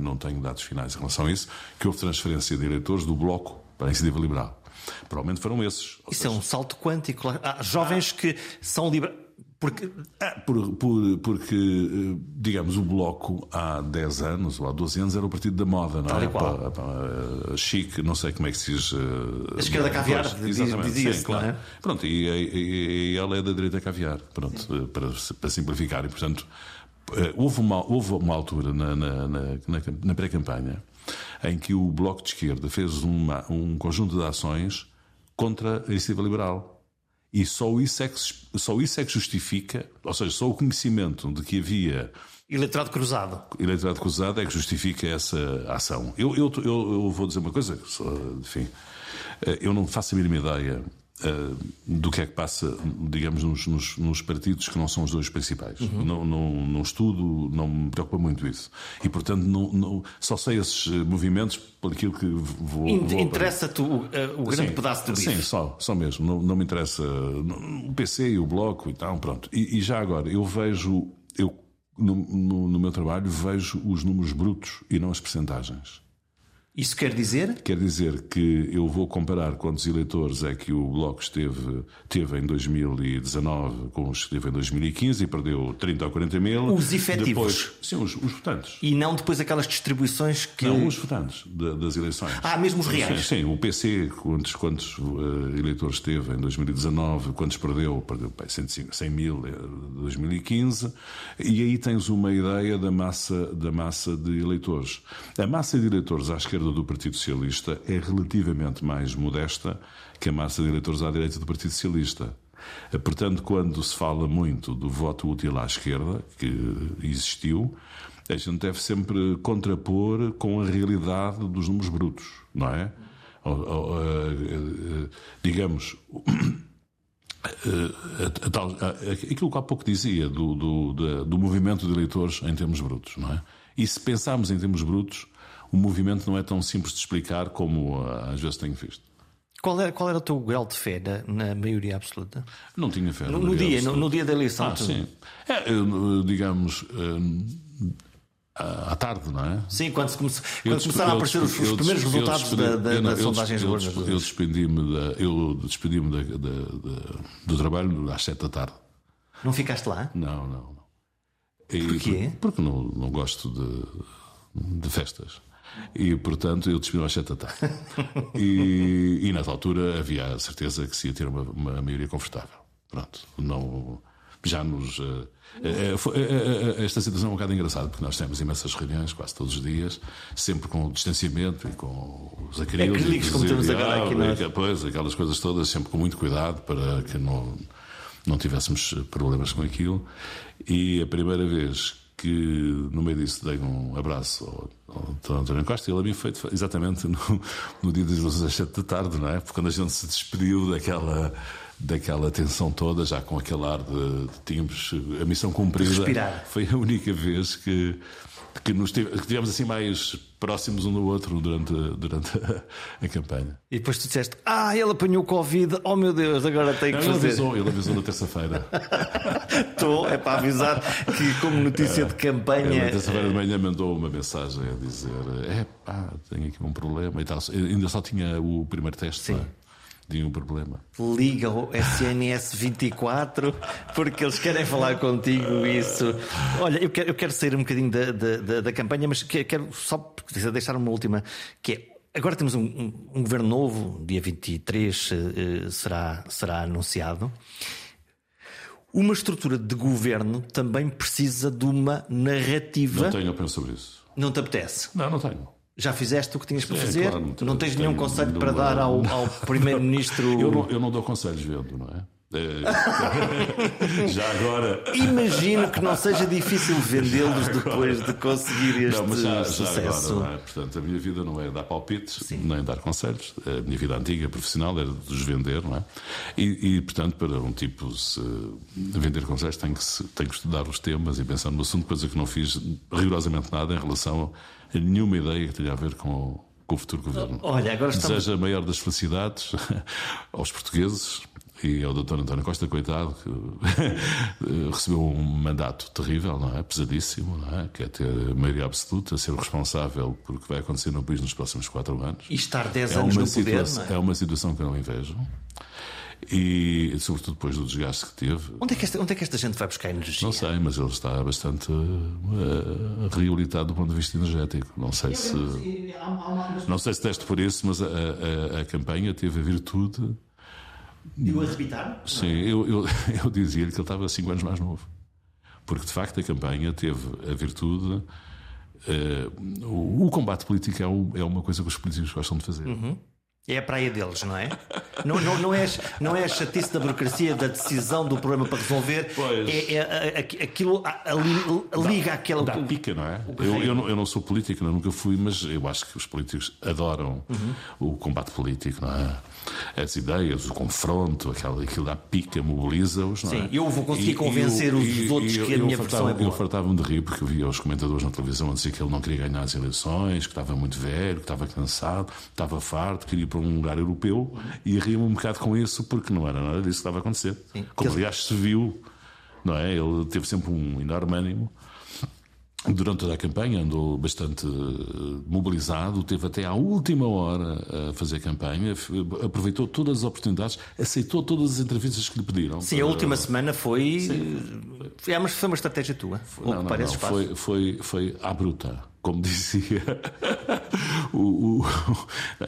não tenho dados finais em relação a isso, que houve transferência de eleitores do Bloco para a Iniciativa Liberal. Provavelmente foram esses. Isso seja... é um salto quântico. Há jovens ah. que são liberais porque, ah, por, por, porque, eh, digamos, o Bloco há 10 anos ou há 12 anos era o partido da moda, não é? E qual. Pa, pa, chique, não sei como é que se diz. A esquerda caviar, dizia-se, claro. É? Pronto, e, e, ela é da direita caviar, pronto, para, para simplificar. E, portanto, eh, houve uma, houve uma altura na, na, na, na pré-campanha em que o Bloco de Esquerda fez uma, um conjunto de ações contra a iniciativa liberal. E só isso, é que, só isso é que justifica, ou seja, só o conhecimento de que havia. Eleitorado cruzado. Eleitorado cruzado é que justifica essa ação. Eu, eu, eu, eu vou dizer uma coisa, enfim, eh, eu não faço a mínima ideia Uh, do que é que passa, digamos, nos, nos, nos, partidos que não são os dois principais. Uhum. Não, não, não, estudo, não me preocupa muito isso. E, portanto, não, não só sei esses eh, movimentos por aquilo que vou. Interessa-te o, uh, o grande sim, pedaço do bife? Sim, só, só mesmo. Não, não me interessa o PC e o Bloco e tal, pronto. E, e já agora, eu vejo, eu no, no, no meu trabalho, vejo os números brutos e não as percentagens. Isso quer dizer? Quer dizer que eu vou comparar quantos eleitores é que o Bloco esteve, teve em 2019 com os que teve em 2015 e perdeu 30 ou 40 mil. Os efetivos? Depois, sim, os, os votantes. E não depois aquelas distribuições que. Não, os votantes de, das eleições. Ah, mesmo os reais? Sim, sim o PC, quantos, quantos uh, eleitores teve em 2019, quantos perdeu? Perdeu bem, 100, 100 mil em 2015. E aí tens uma ideia da massa, da massa de eleitores. A massa de eleitores à esquerda esquerda do Partido Socialista é relativamente mais modesta que a massa de eleitores à direita do Partido Socialista. Portanto, quando se fala muito do voto útil à esquerda, que existiu, a gente deve sempre contrapor com a realidade dos números brutos, não é? Digamos, aquilo que há pouco dizia do, do, do movimento de eleitores em termos brutos, não é? E se pensarmos em termos brutos, o movimento não é tão simples de explicar como uh, às vezes tenho visto. Qual era, qual era o teu grau de fé na, na maioria absoluta? Não tinha fé. No, no dia, no, no, dia da eleição. Ah, sim. É, digamos. Uh, à tarde, não é? Sim, quando, se come... quando começaram a aparecer os, os primeiros resultados da, da, das sondagens eu, eu, eu despedi-me da, eu despedi-me da, da, do trabalho às sete da tarde. Não ficaste lá? Não, não. não. E, Porquê? Porque não, não gosto de, de festas. E, portanto, eu despedi-me às sete da tarde. E, e, nessa altura havia a certeza que se ia ter uma, uma maioria confortável. Pronto. Não, já nos. Uh, uh, esta situação é um bocado engraçada, porque nós temos imensas reuniões quase todos os dias, sempre com o distanciamento e com os acrílicos. Acrílicos, como temos agora aqui nós. Pois, aquelas coisas todas, sempre com muito cuidado para que não, não tivéssemos problemas com aquilo. E a primeira vez que no meio disso dei um abraço ao, ao António Costa e ele havia feito exatamente no, no dia das 17 da tarde, não é? Porque quando a gente se despediu daquela daquela tensão toda, já com aquele ar de, de tínhamos a missão cumprida. Respirar. Foi a única vez que que nos tivemos assim mais próximos um do outro durante, durante a, a, campanha. E depois tu disseste: Ah, ele apanhou Covid, oh meu Deus, agora tem que Não, fazer. Ele avisou, ele avisou na terça-feira. Estou, é para avisar que, como notícia de campanha. Ele, na terça-feira de manhã mandou uma mensagem a dizer: É pá, tenho aqui um problema e tal. Ainda só tinha o primeiro teste. Sim. É? Nenhum problema. Liga o SNS 24 porque eles querem falar contigo isso. Olha, eu quero, eu quero sair um bocadinho da, da, da campanha, mas quero só deixar uma última, que é agora temos um, um, um governo novo, dia 23 uh, será, será anunciado. Uma estrutura de governo também precisa de uma narrativa. Não tenho opinião sobre isso. Não te apetece? Não, não tenho. Já fizeste o que tinhas para fazer? Claro, não, tens nenhum conselho para dar ao, ao Primeiro-Ministro? eu, não, eu não dou conselhos vendo, não é? é já agora. Imagino que não seja difícil vendê-los depois de conseguir este não, mas já, sucesso. Já agora, é? Portanto, a minha vida não é dar palpites, Sim. nem dar conselhos. A minha vida antiga, profissional, era de os vender, não é? E, e portanto, para um tipo se vender conselhos, tem que, se, tem que estudar os temas e pensar no assunto, coisa que não fiz rigorosamente nada em relação nenhuma ideia que tenha a ver com, com o futuro governo. Olha, agora estamos... Desejo a maior das felicidades aos portugueses e ao Dr. António Costa, coitado, que recebeu um mandato terrível, não é? Pesadíssimo, não é? Que é ter maioria absoluta, ser o responsável por o que vai acontecer no país nos próximos quatro anos. E estar dez é anos no poder, é? é? uma situação que eu não invejo e sobretudo depois do desgaste que teve. Onde é que esta, onde é que esta gente vai buscar energia? Não sei, mas ele está bastante uh, reabilitado do ponto de vista energético. Não sei se não sei se teste por isso, mas a, a, a campanha teve a virtude de o arrebitar? Sim, eu, eu, eu dizia-lhe que ele estava 5 anos mais novo. Porque de facto a campanha teve a virtude. Uh, o, o, combate político é, o, é, uma coisa que os políticos gostam de fazer. Uhum. É a praia deles, não é? Não, não, não, é, não é a chatice da burocracia, da decisão do problema para resolver. Pois. É, é, é aquilo ali, liga aquela. Dá pica, não é? Eu, eu, não, eu não sou político, nunca fui, mas eu acho que os políticos adoram uhum. o combate político, não é? As ideias, o confronto, aquilo, aquilo dá pica, mobiliza-os. Sim, é? eu vou conseguir e, convencer os e, outros que a minha versão é boa. Eu fartava-me de rir porque eu via os comentadores na televisão a dizer que ele não queria ganhar as eleições, que estava muito velho, que estava cansado, estava farto, queria para um lugar europeu e ria-me um bocado com isso porque não era nada disso que estava a acontecer. Sim. Como aliás se viu, não é? Ele teve sempre um enorme ânimo. Durante toda a campanha andou bastante eh, mobilizado, teve até à última hora a fazer campanha, aproveitou todas as oportunidades, aceitou todas as entrevistas que lhe pediram. Sim, para... a última semana foi. Sim. Foi, é, foi uma estratégia tua. Não, não, não, foi, foi, foi à bruta como dizia, o, o,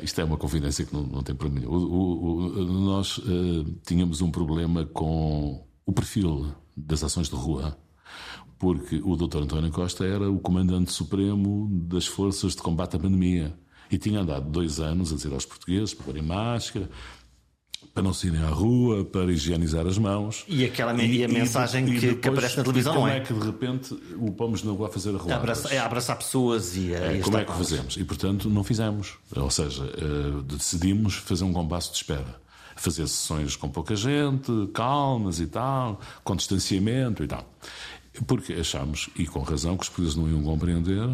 isto é uma confidência que não, não tem problema nenhum. nós uh, tínhamos um problema com o perfil das ações de rua, porque o Dr. António Costa era o comandante supremo das forças de combate à pandemia. E tinha andado dois anos a dizer aos portugueses para porem máscara, para não se irem à rua, para higienizar as mãos. E aquela e, e a mensagem e, que, depois, que, aparece na televisão, não é? Como é que de repente o pomos rua a fazer a Abraçar, é abraçar pessoas e, é, Como é que fazemos? E portanto não fizemos. Ou seja, uh, decidimos fazer um compasso de espera. Fazer sessões com pouca gente, calmas e tal, com distanciamento e tal. Porque achamos, e com razão, que os polícias não iam compreender,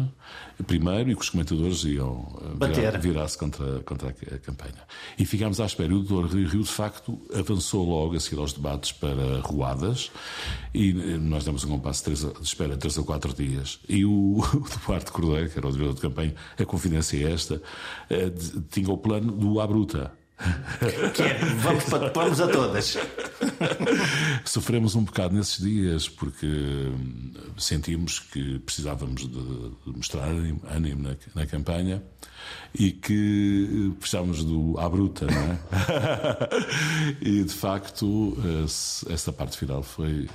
primeiro, e que os comentadores iam eh, virar-se contra, contra a campanha. E ficámos à espera. E o doutor Rio, Rio, de facto, avançou logo a seguir aos debates para ruadas, e eh, nós demos um compasso de, de espera três ou quatro dias. E o, o Duarte Cordeiro, que era o diretor de campanha, a confidência é esta, eh, tinha o plano do à bruta que é, vamos, vamos a todas. Sofremos um bocado nesses dias porque hum, sentimos que precisávamos de mostrar ânimo na, na campanha e que hum, precisávamos do à bruta, não é? e de facto, essa parte final foi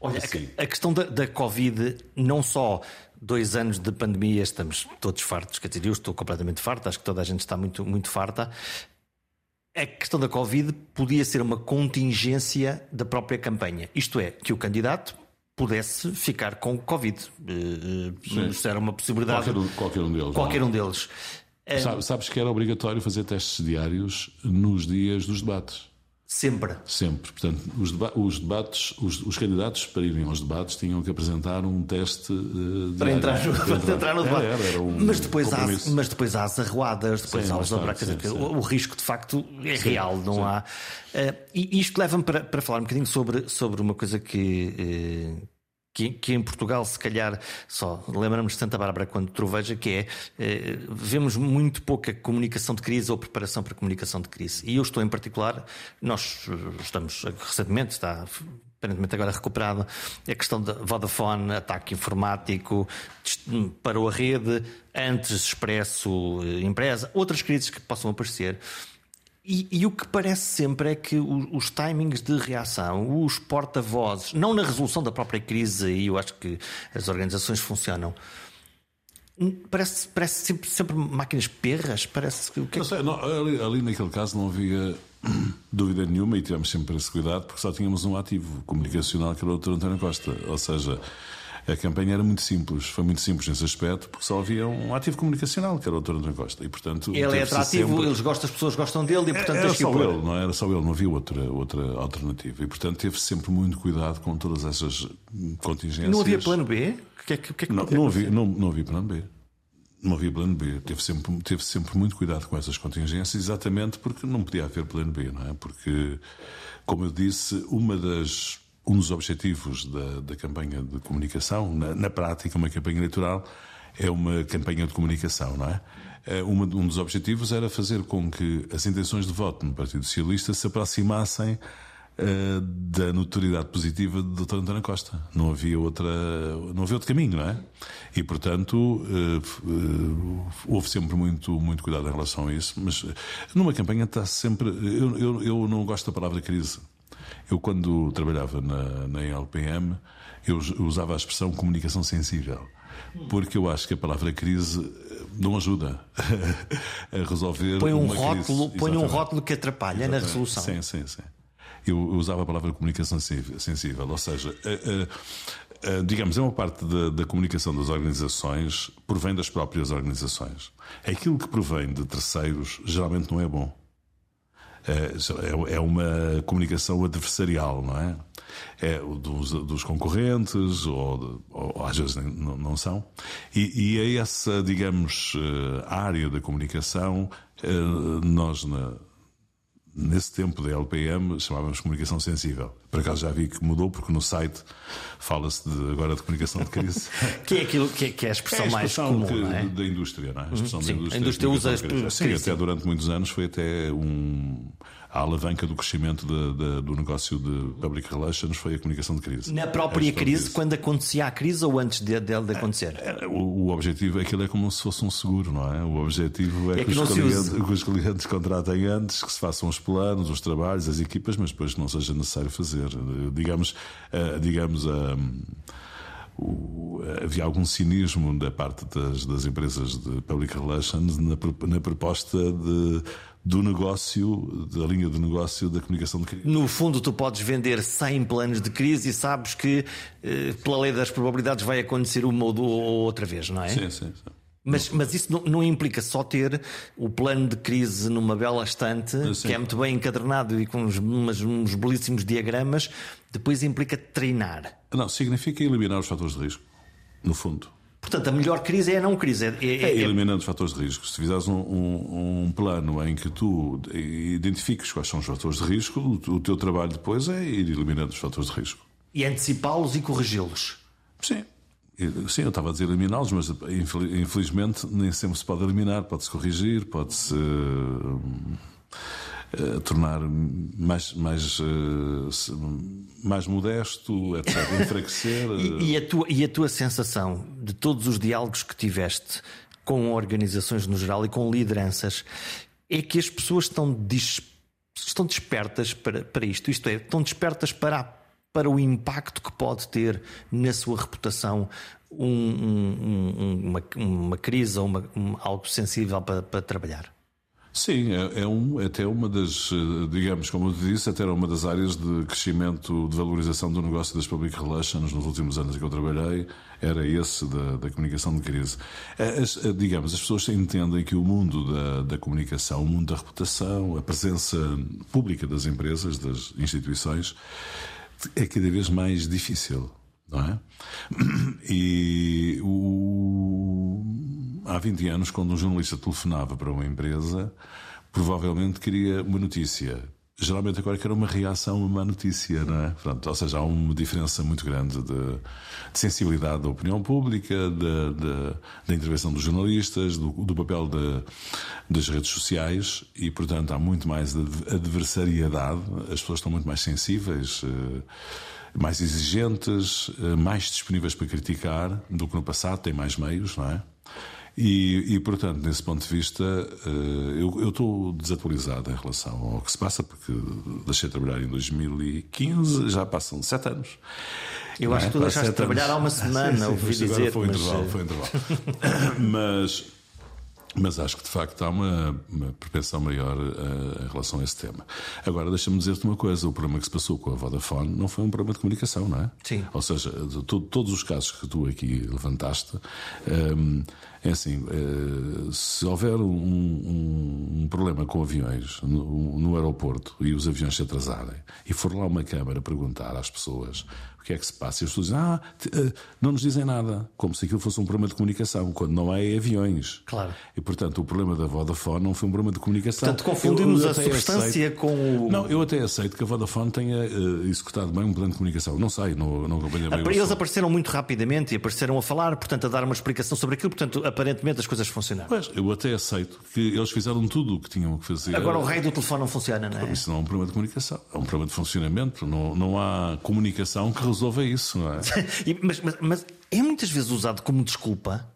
Olha, assim. a, a, questão da, da Covid, não só dois anos de pandemia, estamos todos fartos, quer dizer, eu estou completamente farto, acho que toda a gente está muito, muito farta. A questão da Covid podia ser uma contingência da própria campanha. Isto é, que o candidato pudesse ficar com Covid. Uh, Isso era uma possibilidade. Qualquer, qualquer um deles. Qualquer um deles. Sabes que era obrigatório fazer testes diários nos dias dos debates. Sempre. Sempre. Portanto, os, deba os debates, os, os, candidatos para irem aos debates tinham que apresentar um teste uh, para, entrar no, para, entrar. entrar no debate. Era, era um mas, depois há, mas depois há as arruadas, depois sim, há os abracas. O, o, risco de facto é sim, real, não sim. há. Uh, e isto leva-me para, para falar um bocadinho sobre, sobre uma coisa que. Uh, que, que, em Portugal, se calhar, só lembramos de Santa Bárbara quando troveja, que é eh, vemos muito pouca comunicação de crise ou preparação para comunicação de crise. E eu estou em particular, nós estamos recentemente, está aparentemente agora recuperado, a questão da Vodafone, ataque informático, parou a rede, antes Expresso, empresa, outras crises que possam aparecer. E, e, o que parece sempre é que os, os timings de reação, os porta-vozes, não na resolução da própria crise, e eu acho que as organizações funcionam. Parece, parece sempre, sempre máquinas perras. Parece que, o que, é... sei, não, ali, ali, naquele caso não havia dúvida nenhuma e tivemos sempre esse cuidado porque só tínhamos um ativo comunicacional que era o Dr. António Costa. Ou seja, a campanha era muito simples, foi muito simples nesse aspecto, porque só havia um ativo comunicacional, que era o Dr. António Costa. E, portanto, ele é atrativo, sempre... eles gostam, as pessoas gostam dele e, portanto, era só ele, não era só ele, não havia outra, outra alternativa. E, portanto, teve sempre muito cuidado com todas essas contingências. Não havia plano B? Que é, que, que é que não, não, havia, não, não havia plano B. Não havia plano B. Teve sempre, teve sempre muito cuidado com essas contingências, exatamente porque não podia haver plano B, não é? Porque, como eu disse, uma das um dos objetivos da, da campanha de comunicação, na, na, prática, uma campanha eleitoral é uma campanha de comunicação, não é? Eh, uma, um dos objetivos era fazer com que as intenções de voto no Partido Socialista se aproximassem uh, da notoriedade positiva do Dr. António Costa. Não havia outra, não havia outro caminho, não é? E portanto uh, uh, houve sempre muito muito cuidado em relação a isso. Mas numa campanha está sempre, eu, eu, eu não gosto da palavra crise. Eu, quando trabalhava na, na LPM, eu usava a expressão comunicação sensível, porque eu acho que a palavra crise eh, não ajuda a resolver põe um rótulo, crise. Põe um rótulo que atrapalha Exatamente. na resolução. Sim, sim, sim. Eu usava a palavra comunicação sensível, ou seja, digamos, é uma parte da, da, comunicação das organizações provém das próprias organizações. Aquilo que provém de terceiros geralmente não é bom. É, é, é uma comunicação adversarial, não é? É dos, dos concorrentes, ou, ou, às vezes não, não são. E, e é essa, digamos, eh, área da comunicação, eh, nós na, nesse tempo da LPM chamávamos comunicação sensível. Por acaso já vi que mudou, porque no site fala-se agora de comunicação de crise. que é aquilo que é, que é a expressão, é a expressão mais comum, que, é? da indústria, não é? A expressão Sim, da indústria. A indústria usa a Sim, até durante muitos anos foi até um a alavanca do crescimento de, de, do negócio de public relations foi a comunicação de crise. Na própria crise, quando acontecia a crise ou antes de, de, de acontecer? É, o, o, objetivo, aquilo é como se fosse um seguro, não é? O objetivo é, é que, que, os clientes, que, os clientes, contratem antes, que se façam os planos, os trabalhos, as equipas, mas depois não seja necessário fazer. Digamos, uh, digamos a. O, havia algum cinismo da parte das, das empresas de public relations na, na proposta de do negócio, da linha de negócio da comunicação de crise. No fundo, tu podes vender 100 planos de crise e sabes que, eh, pela lei das probabilidades, vai acontecer uma ou outra vez, não é? Sim, sim. sim. Mas, mas isso não, não, implica só ter o plano de crise numa bela estante, que é muito bem encadernado e com uns, umas, uns belíssimos diagramas, depois implica treinar. Não, significa eliminar os fatores de risco, no fundo. Portanto, a melhor crise é a não crise. É, é, é eliminando os fatores de risco. Se fizeres um, um, um, plano em que tu identifiques quais são os fatores de risco, o, o teu trabalho depois é ir eliminando os fatores de risco. E antecipá-los e corrigi-los. Sim. Sim, eu estava a dizer eliminá-los, mas infelizmente nem sempre se pode eliminar. Pode-se corrigir, pode-se. Tornar mais, mais, uh, mais modesto, etc. Enfraquecer. e, e, a tua, e a tua sensação de todos os diálogos que tiveste com organizações no geral e com lideranças é que as pessoas estão, dis, estão despertas para, para isto, isto é, estão despertas para para o impacto que pode ter na sua reputação um, um, uma, uma, crise ou uma, algo sensível para, para trabalhar? Sim, é, é, um, é até uma das, eh, digamos, como eu disse, até uma das áreas de crescimento, de valorização do negócio das public relations nos últimos anos que eu trabalhei, era esse da, da comunicação de crise. As, eh, digamos, as pessoas entendem que o mundo da, da comunicação, o mundo da reputação, a presença pública das empresas, das instituições, é cada vez mais difícil, não é? E o há 20 anos, quando um jornalista telefonava para uma empresa, provavelmente queria uma notícia. Geralmente agora quer uma reação a uma notícia, não é? Pronto, ou seja, há uma diferença muito grande de, de sensibilidade da opinião pública, da intervenção dos jornalistas, do, do papel de, das redes sociais e, portanto, há muito mais adversariedade. As pessoas estão muito mais sensíveis eh, mais exigentes, eh, mais disponíveis para criticar do que no passado, têm mais meios, não é? E, e, portanto, nesse ponto de vista, eh, eu estou desatualizado em relação ao que se passa, porque deixei de trabalhar em 2015, já passam sete anos. Eu acho é? que tu deixaste de trabalhar há uma semana, ouvi dizer. Foi um intervalo, foi um intervalo. mas mas acho que de facto há uma, uma propensão maior uh, em relação a esse tema. Agora, deixa-me dizer-te uma coisa: o problema que se passou com a Vodafone não foi um problema de comunicação, não é? Sim. Ou seja, to, todos os casos que tu aqui levantaste, um, é assim: uh, se houver um, um, um, problema com aviões no, no aeroporto e os aviões se atrasarem, e for lá uma câmara perguntar às pessoas que é que se passa? E as pessoas dizem, ah, eh, não nos dizem nada, como se aquilo fosse um problema de comunicação, quando não é aviões. Claro. E portanto, o problema da Vodafone não foi um problema de comunicação. Portanto, confundimos a substância aceito, com o. Não, eu até aceito que a Vodafone tenha uh, executado bem um plano de comunicação. Não sei, não, não acompanhei bem. Eles apareceram muito rapidamente e apareceram a falar, portanto, a dar uma explicação sobre aquilo, portanto, aparentemente as coisas funcionaram. Pois, eu até aceito que eles fizeram tudo o que tinham que fazer. Agora o rei do telefone não funciona, não é? Isso não é um problema de comunicação, é um problema de funcionamento. Não, não há comunicação que resolva isso, não é? É? mas, mas, mas, é muitas vezes usado como desculpa.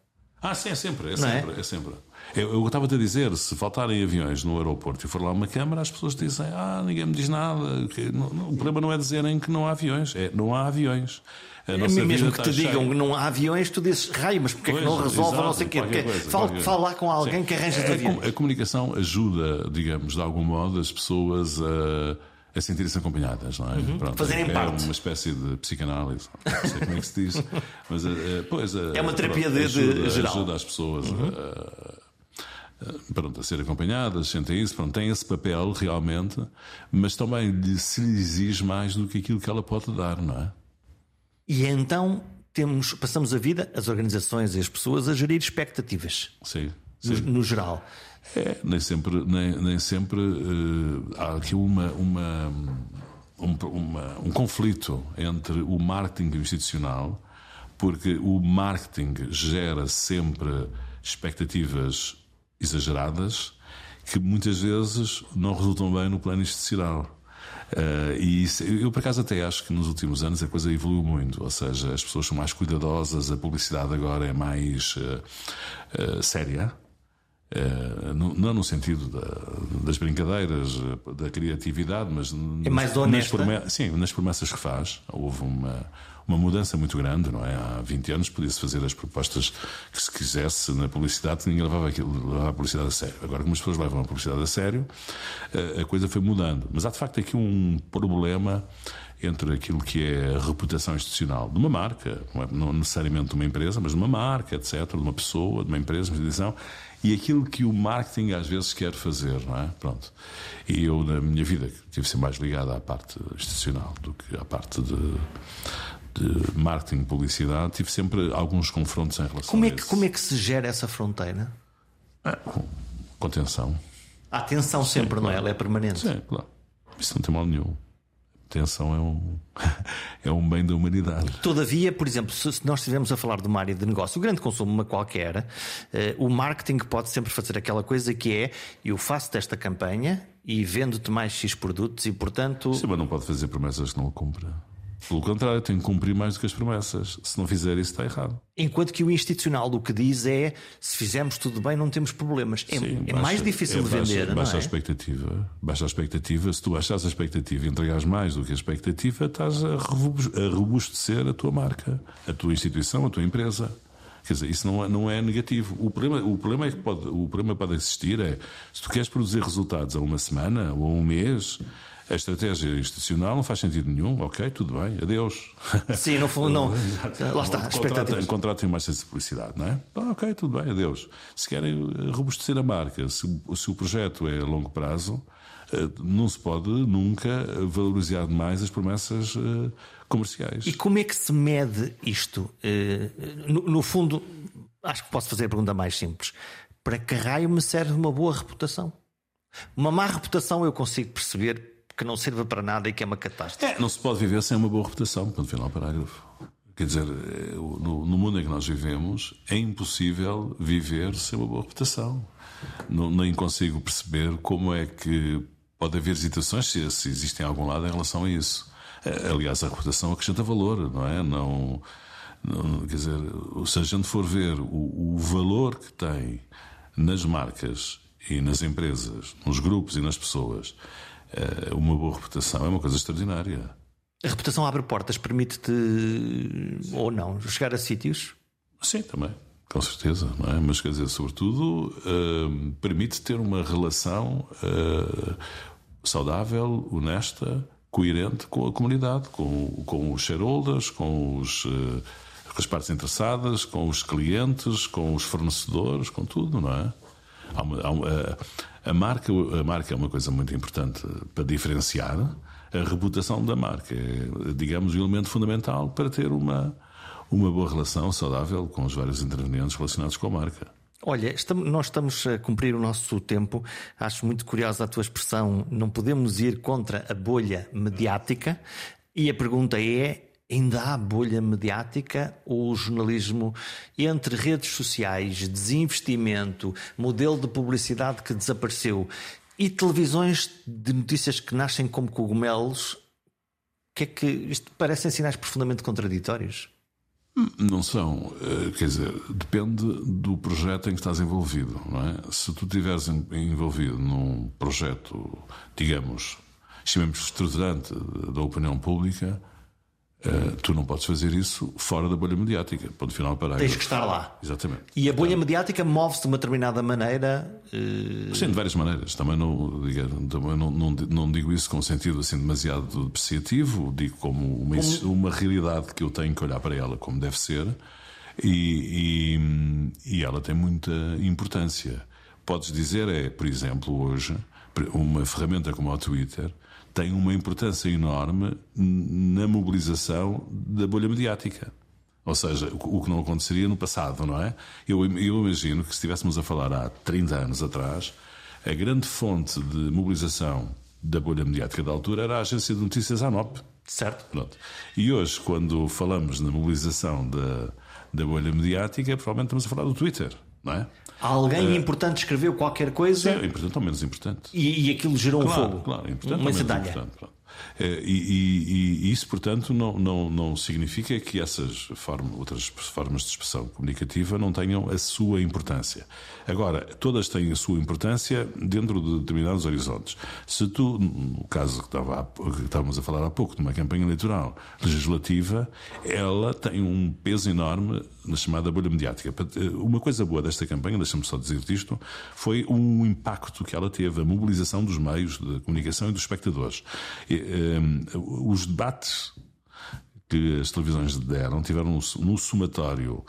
Ah, sim, é sempre, é, é? sempre, é? é sempre. Eu, eu estava a dizer, se faltarem aviões no aeroporto e for lá uma câmara, as pessoas dizem, ah, ninguém me diz nada. Que, não, não, o problema não é dizerem que não há aviões, é não há aviões. A é mesmo que te digam que não há aviões, tu dizes, raio, mas porque é que não resolve, exato, não sei o quê. Fala, fala com alguém Sim. que arranja de aviões. A, a comunicação ajuda, digamos, de algum modo, as pessoas a a sentirem-se acompanhadas, não é? Uhum. Pronto, Fazerem é parte. uma espécie de psicanálise, não sei como é que se diz, mas uh, pois, uh, é uma terapia pronto, de, ajuda, geral. ajuda as pessoas uhum. a, pronto, a ser acompanhadas, sentem isso, pronto, tem esse papel realmente, mas também se lhe exige mais do que aquilo que ela pode dar, não é? E então temos, passamos a vida, as organizações e as pessoas, a gerir expectativas. Sim. No, no geral. É, nem sempre, nem, nem sempre uh, há aqui uma, uma, um, uma, um conflito entre o marketing institucional, porque o marketing gera sempre expectativas exageradas que muitas vezes não resultam bem no plano institucional. Uh, e isso, eu, por acaso, até acho que nos últimos anos a coisa evoluiu muito. Ou seja, as pessoas são mais cuidadosas, a publicidade agora é mais uh, uh, séria. É, não no sentido da, das brincadeiras, da criatividade, mas é mais nas, promessas, sim, nas promessas que faz. Houve uma, uma mudança muito grande, não é? Há 20 anos podia-se fazer as propostas que se quisesse na publicidade, ninguém levava, aquilo, levava a publicidade a sério. Agora, como as pessoas levam a publicidade a sério, a coisa foi mudando. Mas há de facto aqui um problema entre aquilo que é a reputação institucional de uma marca, não é necessariamente de uma empresa, mas de uma marca, etc., de uma pessoa, de uma empresa, de uma instituição, e aquilo que o marketing às vezes quer fazer, não é? Pronto. E eu, na minha vida, tive sempre mais ligado à parte institucional do que à parte de, de marketing, publicidade, tive sempre alguns confrontos em relação como é que, Como é que se gera essa fronteira? Com, com tensão. Há tensão sempre, Sim, não é? Ela é permanente. Sim, claro. Isso não tem mal nenhum atenção é um, é um bem da humanidade. Todavia, por exemplo, se nós estivermos a falar de uma área de negócio, o grande consumo, uma qualquer, eh, o marketing pode sempre fazer aquela coisa que é: eu faço desta campanha e vendo-te mais X produtos e, portanto. Sim, mas não pode fazer promessas que não cumpra. Pelo contrário, tem que cumprir mais do que as promessas. Se não fizer isso, está errado. Enquanto que o institucional o que diz é se fizermos tudo bem, não temos problemas. É, Sim, é baixa, mais difícil é de vender. Baixa, baixa é? a expectativa. Baixa a expectativa. Se tu baixas a expectativa e entregares mais do que a expectativa, estás a robustecer a tua marca, a tua instituição, a tua empresa. Quer dizer, isso não é, não é negativo. O problema, o problema é que pode, o problema pode existir é se tu queres produzir resultados a uma semana ou a um mês a estratégia institucional não faz sentido nenhum, ok, tudo bem, adeus. Sim, no fundo, não. Lá está, contratem, contratem mais essa publicidade, não é? Ah, ok, tudo bem, adeus. Se querem eh, robustecer a marca, se, se o projeto é a longo prazo, eh, não se pode nunca valorizar demais as promessas eh, comerciais. E como é que se mede isto? No, no fundo, acho que posso fazer a pergunta mais simples. Para que raio me serve uma boa reputação? Uma má reputação eu consigo perceber que não sirva para nada e que é uma catástrofe. É, não se pode viver sem uma boa reputação, ponto final parágrafo. Quer dizer, eh, no, no, mundo em que nós vivemos, é impossível viver sem uma boa reputação. Não, nem consigo perceber como é que pode haver hesitações, se, se existem em algum lado, em relação a isso. Eh, aliás, a reputação acrescenta valor, não é? Não, não quer dizer, se a gente for ver o, o valor que tem nas marcas e nas empresas, nos grupos e nas pessoas, uma boa reputação é uma coisa extraordinária. A reputação abre portas, permite-te ou não chegar a sítios? Sim, também, com certeza, não é? Mas quer dizer, sobretudo, uh, permite ter uma relação uh, saudável, honesta, coerente com a comunidade, com, com os shareholders, com os, uh, as partes interessadas, com os clientes, com os fornecedores, com tudo, não é? Há uma, há uma, a, marca, a marca é uma coisa muito importante para diferenciar. A reputação da marca é, digamos, um elemento fundamental para ter uma, uma boa relação saudável com os vários intervenientes relacionados com a marca. Olha, estamos, nós estamos a cumprir o nosso tempo. Acho muito curiosa a tua expressão. Não podemos ir contra a bolha mediática. E a pergunta é: ainda há bolha mediática ou o jornalismo entre redes sociais, desinvestimento, modelo de publicidade que desapareceu e televisões de notícias que nascem como cogumelos, que é que isto parecem sinais profundamente contraditórios? Não são, eh, quer dizer, depende do projeto em que estás envolvido, não é? Se tu estiveres envolvido num projeto, digamos, chamemos estruturante da opinião pública, Uh, tu não podes fazer isso fora da bolha mediática. Ponto final para Tens que estar lá. Exatamente. E a bolha mediática move-se de uma determinada maneira? Uh... Sim, de várias maneiras. Também, não, também não, não, não, digo isso com um sentido assim demasiado depreciativo, digo como uma, como... uma realidade que eu tenho que olhar para ela como deve ser e, e, e ela tem muita importância. Podes dizer, é, por exemplo, hoje, uma ferramenta como o Twitter tem uma importância enorme na mobilização da bolha mediática. Ou seja, o que não aconteceria no passado, não é? Eu, eu imagino que se estivéssemos a falar há 30 anos atrás, a grande fonte de mobilização da bolha mediática da altura era a agência de notícias ANOP. Certo. Pronto. E hoje, quando falamos na mobilização da, da bolha mediática, provavelmente estamos a falar do Twitter, não é? Alguém uh, importante escreveu qualquer coisa. Sim, importante ou menos importante. E, e aquilo gerou claro, um fogo. Claro, importante uma importante. Eh, e, e, e, isso, portanto, não, não, não significa que essas formas, outras formas de expressão comunicativa não tenham a sua importância. Agora, todas têm a sua importância dentro de determinados horizontes. Se tu, no caso que, estava, que estávamos a falar há pouco, de uma campanha eleitoral legislativa, ela tem um peso enorme na chamada bolha mediática. Eh, uma coisa boa desta campanha, deixa-me só dizer isto, foi o impacto que ela teve, a mobilização dos meios de comunicação e dos espectadores. Os debates que as televisões deram tiveram no somatório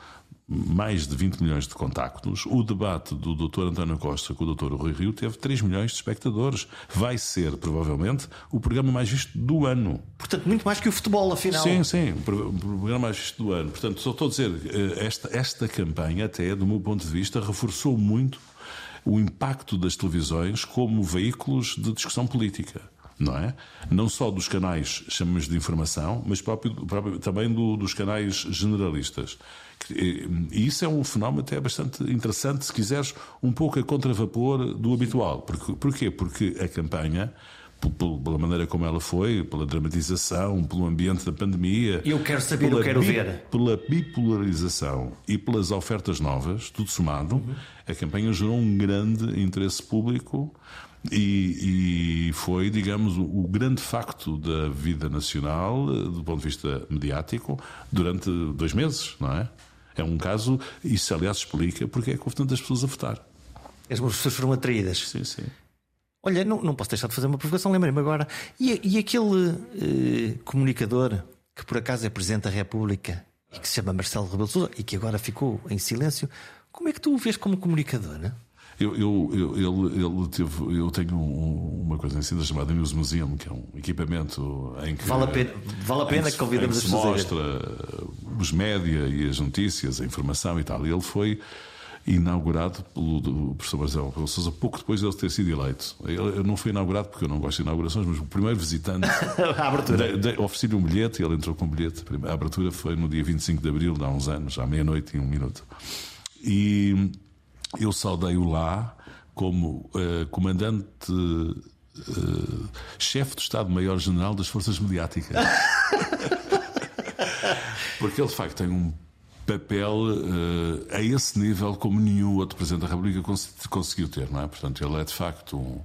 mais de 20 milhões de contactos. O debate do Dr. António Costa com o Dr. Rui Rio teve 3 milhões de espectadores. Vai ser, provavelmente, o programa mais visto do ano. Portanto, muito mais que o futebol, afinal. Sim, sim, o programa mais visto do ano. Portanto, só estou a dizer, eh, esta, esta campanha, até do meu ponto de vista, reforçou muito o impacto das televisões como veículos de discussão política não é? Não só dos canais, chamamos de informação, mas próprio, próprio também do, dos canais generalistas. E isso é um fenómeno até bastante interessante, se quiseres, um pouco a contravapor do habitual. Porque, porquê? Porque a campanha pela maneira como ela foi, pela dramatização, pelo ambiente da pandemia. Eu quero saber, eu quero ver. Pela bipolarização e pelas ofertas novas, tudo somado, uhum. a campanha gerou um grande interesse público e, e, foi, digamos, o, o, grande facto da vida nacional, eh, do ponto de vista mediático, durante dois meses, não é? É um caso, isso aliás explica porque é que houve tantas pessoas a votar. As pessoas foram atraídas. Sim, sim. Olha, não, não posso deixar de fazer uma provocação, lembrei-me agora. E, e aquele eh, comunicador que por acaso é Presidente da República e que se chama Marcelo Rebelo Sousa e que agora ficou em silêncio, como é que tu o vês como comunicador? Né? Eu, eu, eu, ele, ele teve, eu tenho um, uma coisa assim chamada News Museum, que é um equipamento em que. Vale a pena, vale a pena que, convidamos as pessoas. mostra os média e as notícias, a informação e tal. E ele foi inaugurado pelo professor Marcelo Rebelo Sousa pouco depois de ele ter sido eleito. Ele não foi inaugurado porque eu não gosto de inaugurações, mas o primeiro visitante ofereci-lhe um bilhete e ele entrou com o bilhete. A abertura foi no dia 25 de abril, há uns anos, à meia-noite e um minuto. E eu saudei-o lá como uh, comandante. Uh, chefe do Estado-Maior-General das Forças Mediáticas. Porque ele, de facto, tem um papel uh, a esse nível como nenhum outro Presidente da República cons conseguiu ter, não é? Portanto, ele é de facto um,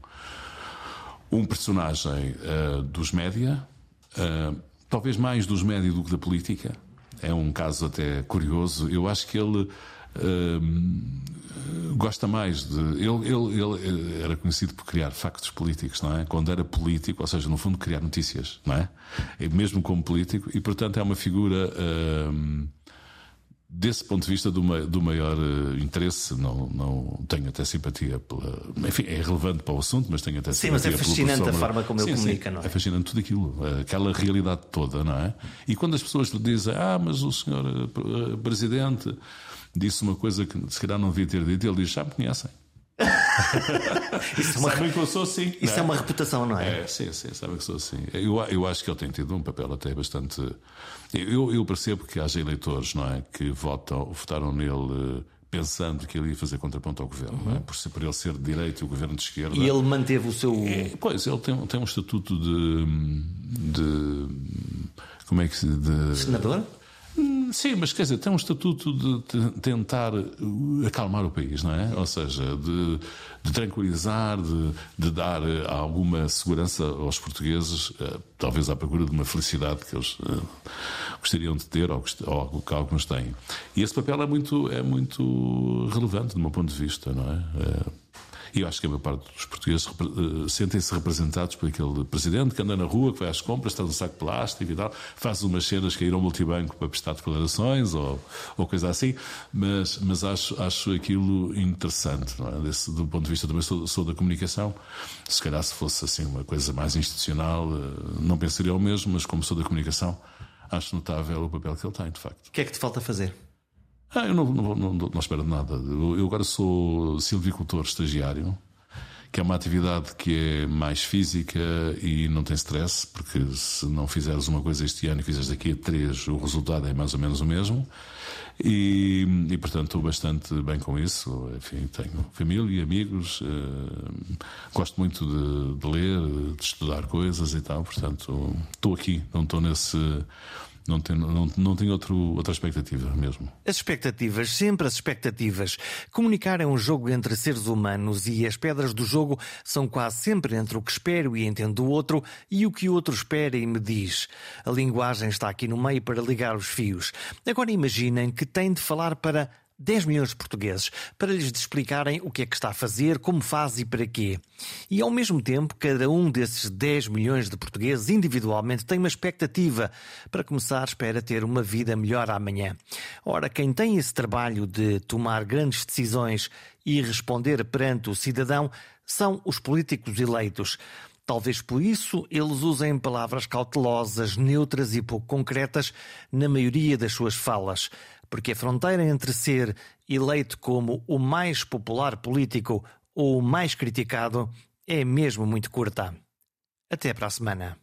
um personagem uh, dos média, talvez mais dos média do que da política. É um caso até curioso. Eu acho que ele gosta mais de. Ele, ele, ele, era conhecido por criar factos políticos, não é? Quando era político, ou seja, no fundo, criar notícias, não é? Mesmo como político, e portanto é uma figura desse ponto de vista do, do maior uh, interesse, não, não tenho até simpatia pela. Enfim, é relevante para o assunto, mas tenho até sim, simpatia Sim, mas é fascinante a forma como sim, ele comunica, sim, não é? É fascinante tudo aquilo, aquela realidade toda, não é? E quando as pessoas lhe dizem, ah, mas o senhor uh, presidente disse uma coisa que se calhar não devia ter dito, ele diz, já me conhecem. isso é uma, sabem que eu sou assim. Isso é? é? uma reputação, não é? É, sim, sim, sabem que sou assim. Eu, eu acho que ele tem tido um papel até bastante. Eu, eu percebo que haja eleitores, não é? Que votam, votaram nele eh, pensando que ele ia fazer contraponto ao governo, uhum. é? por, por ele ser de direita e o governo de esquerda. E ele manteve o seu. É, pois, ele tem, tem um estatuto de. de como é que se. De, Senador? Hum, sim, mas quer dizer, tem um estatuto de tentar acalmar o país, não é? Ou seja, de, de tranquilizar, de, de, dar eh, alguma segurança aos portugueses, eh, talvez à procura de uma felicidade que eles uh, gostariam de ter ou, que alguns têm. E esse papel é muito, é muito relevante do meu ponto de vista, não é? é e eu acho que a maior parte dos portugueses uh, sentem-se representados por aquele presidente que anda na rua, que vai às compras, está num saco de plástico e tal, faz umas cenas que ir ao multibanco para prestar declarações ou, ou coisa assim, mas, mas acho, acho aquilo interessante, não é? Desse, do ponto de vista também sou, sou da comunicação. Se calhar se fosse assim uma coisa mais institucional, uh, não pensaria o mesmo, mas como sou da comunicação, acho notável o papel que ele tem, de facto. O que é que te falta fazer? Ah, eu não, não, não, não espero nada. Eu agora sou silvicultor estagiário, que é uma atividade que é mais física e não tem stress, porque se não fizeres uma coisa este ano e fizeres daqui a três, o resultado é mais ou menos o mesmo. E, e portanto, estou bastante bem com isso. Enfim, tenho família, e amigos, uh, gosto muito de, de ler, de estudar coisas e tal. Portanto, estou aqui, não estou nesse não tem, não, não tem outro, outra expectativa mesmo. As expectativas, sempre as expectativas. Comunicar é um jogo entre seres humanos e as pedras do jogo são quase sempre entre o que espero e entendo do outro e o que o outro espera e me diz. A linguagem está aqui no meio para ligar os fios. Agora imaginem que tem de falar para 10 milhões de portugueses para lhes explicarem o que é que está a fazer, como faz e para quê. E ao mesmo tempo, cada um desses 10 milhões de portugueses individualmente tem uma expectativa. Para começar, espera ter uma vida melhor amanhã. Ora, quem tem esse trabalho de tomar grandes decisões e responder perante o cidadão são os políticos eleitos. Talvez por isso eles usem palavras cautelosas, neutras e pouco concretas na maioria das suas falas porque a fronteira entre ser eleito como o mais popular político ou o mais criticado é mesmo muito curta. Até para a semana.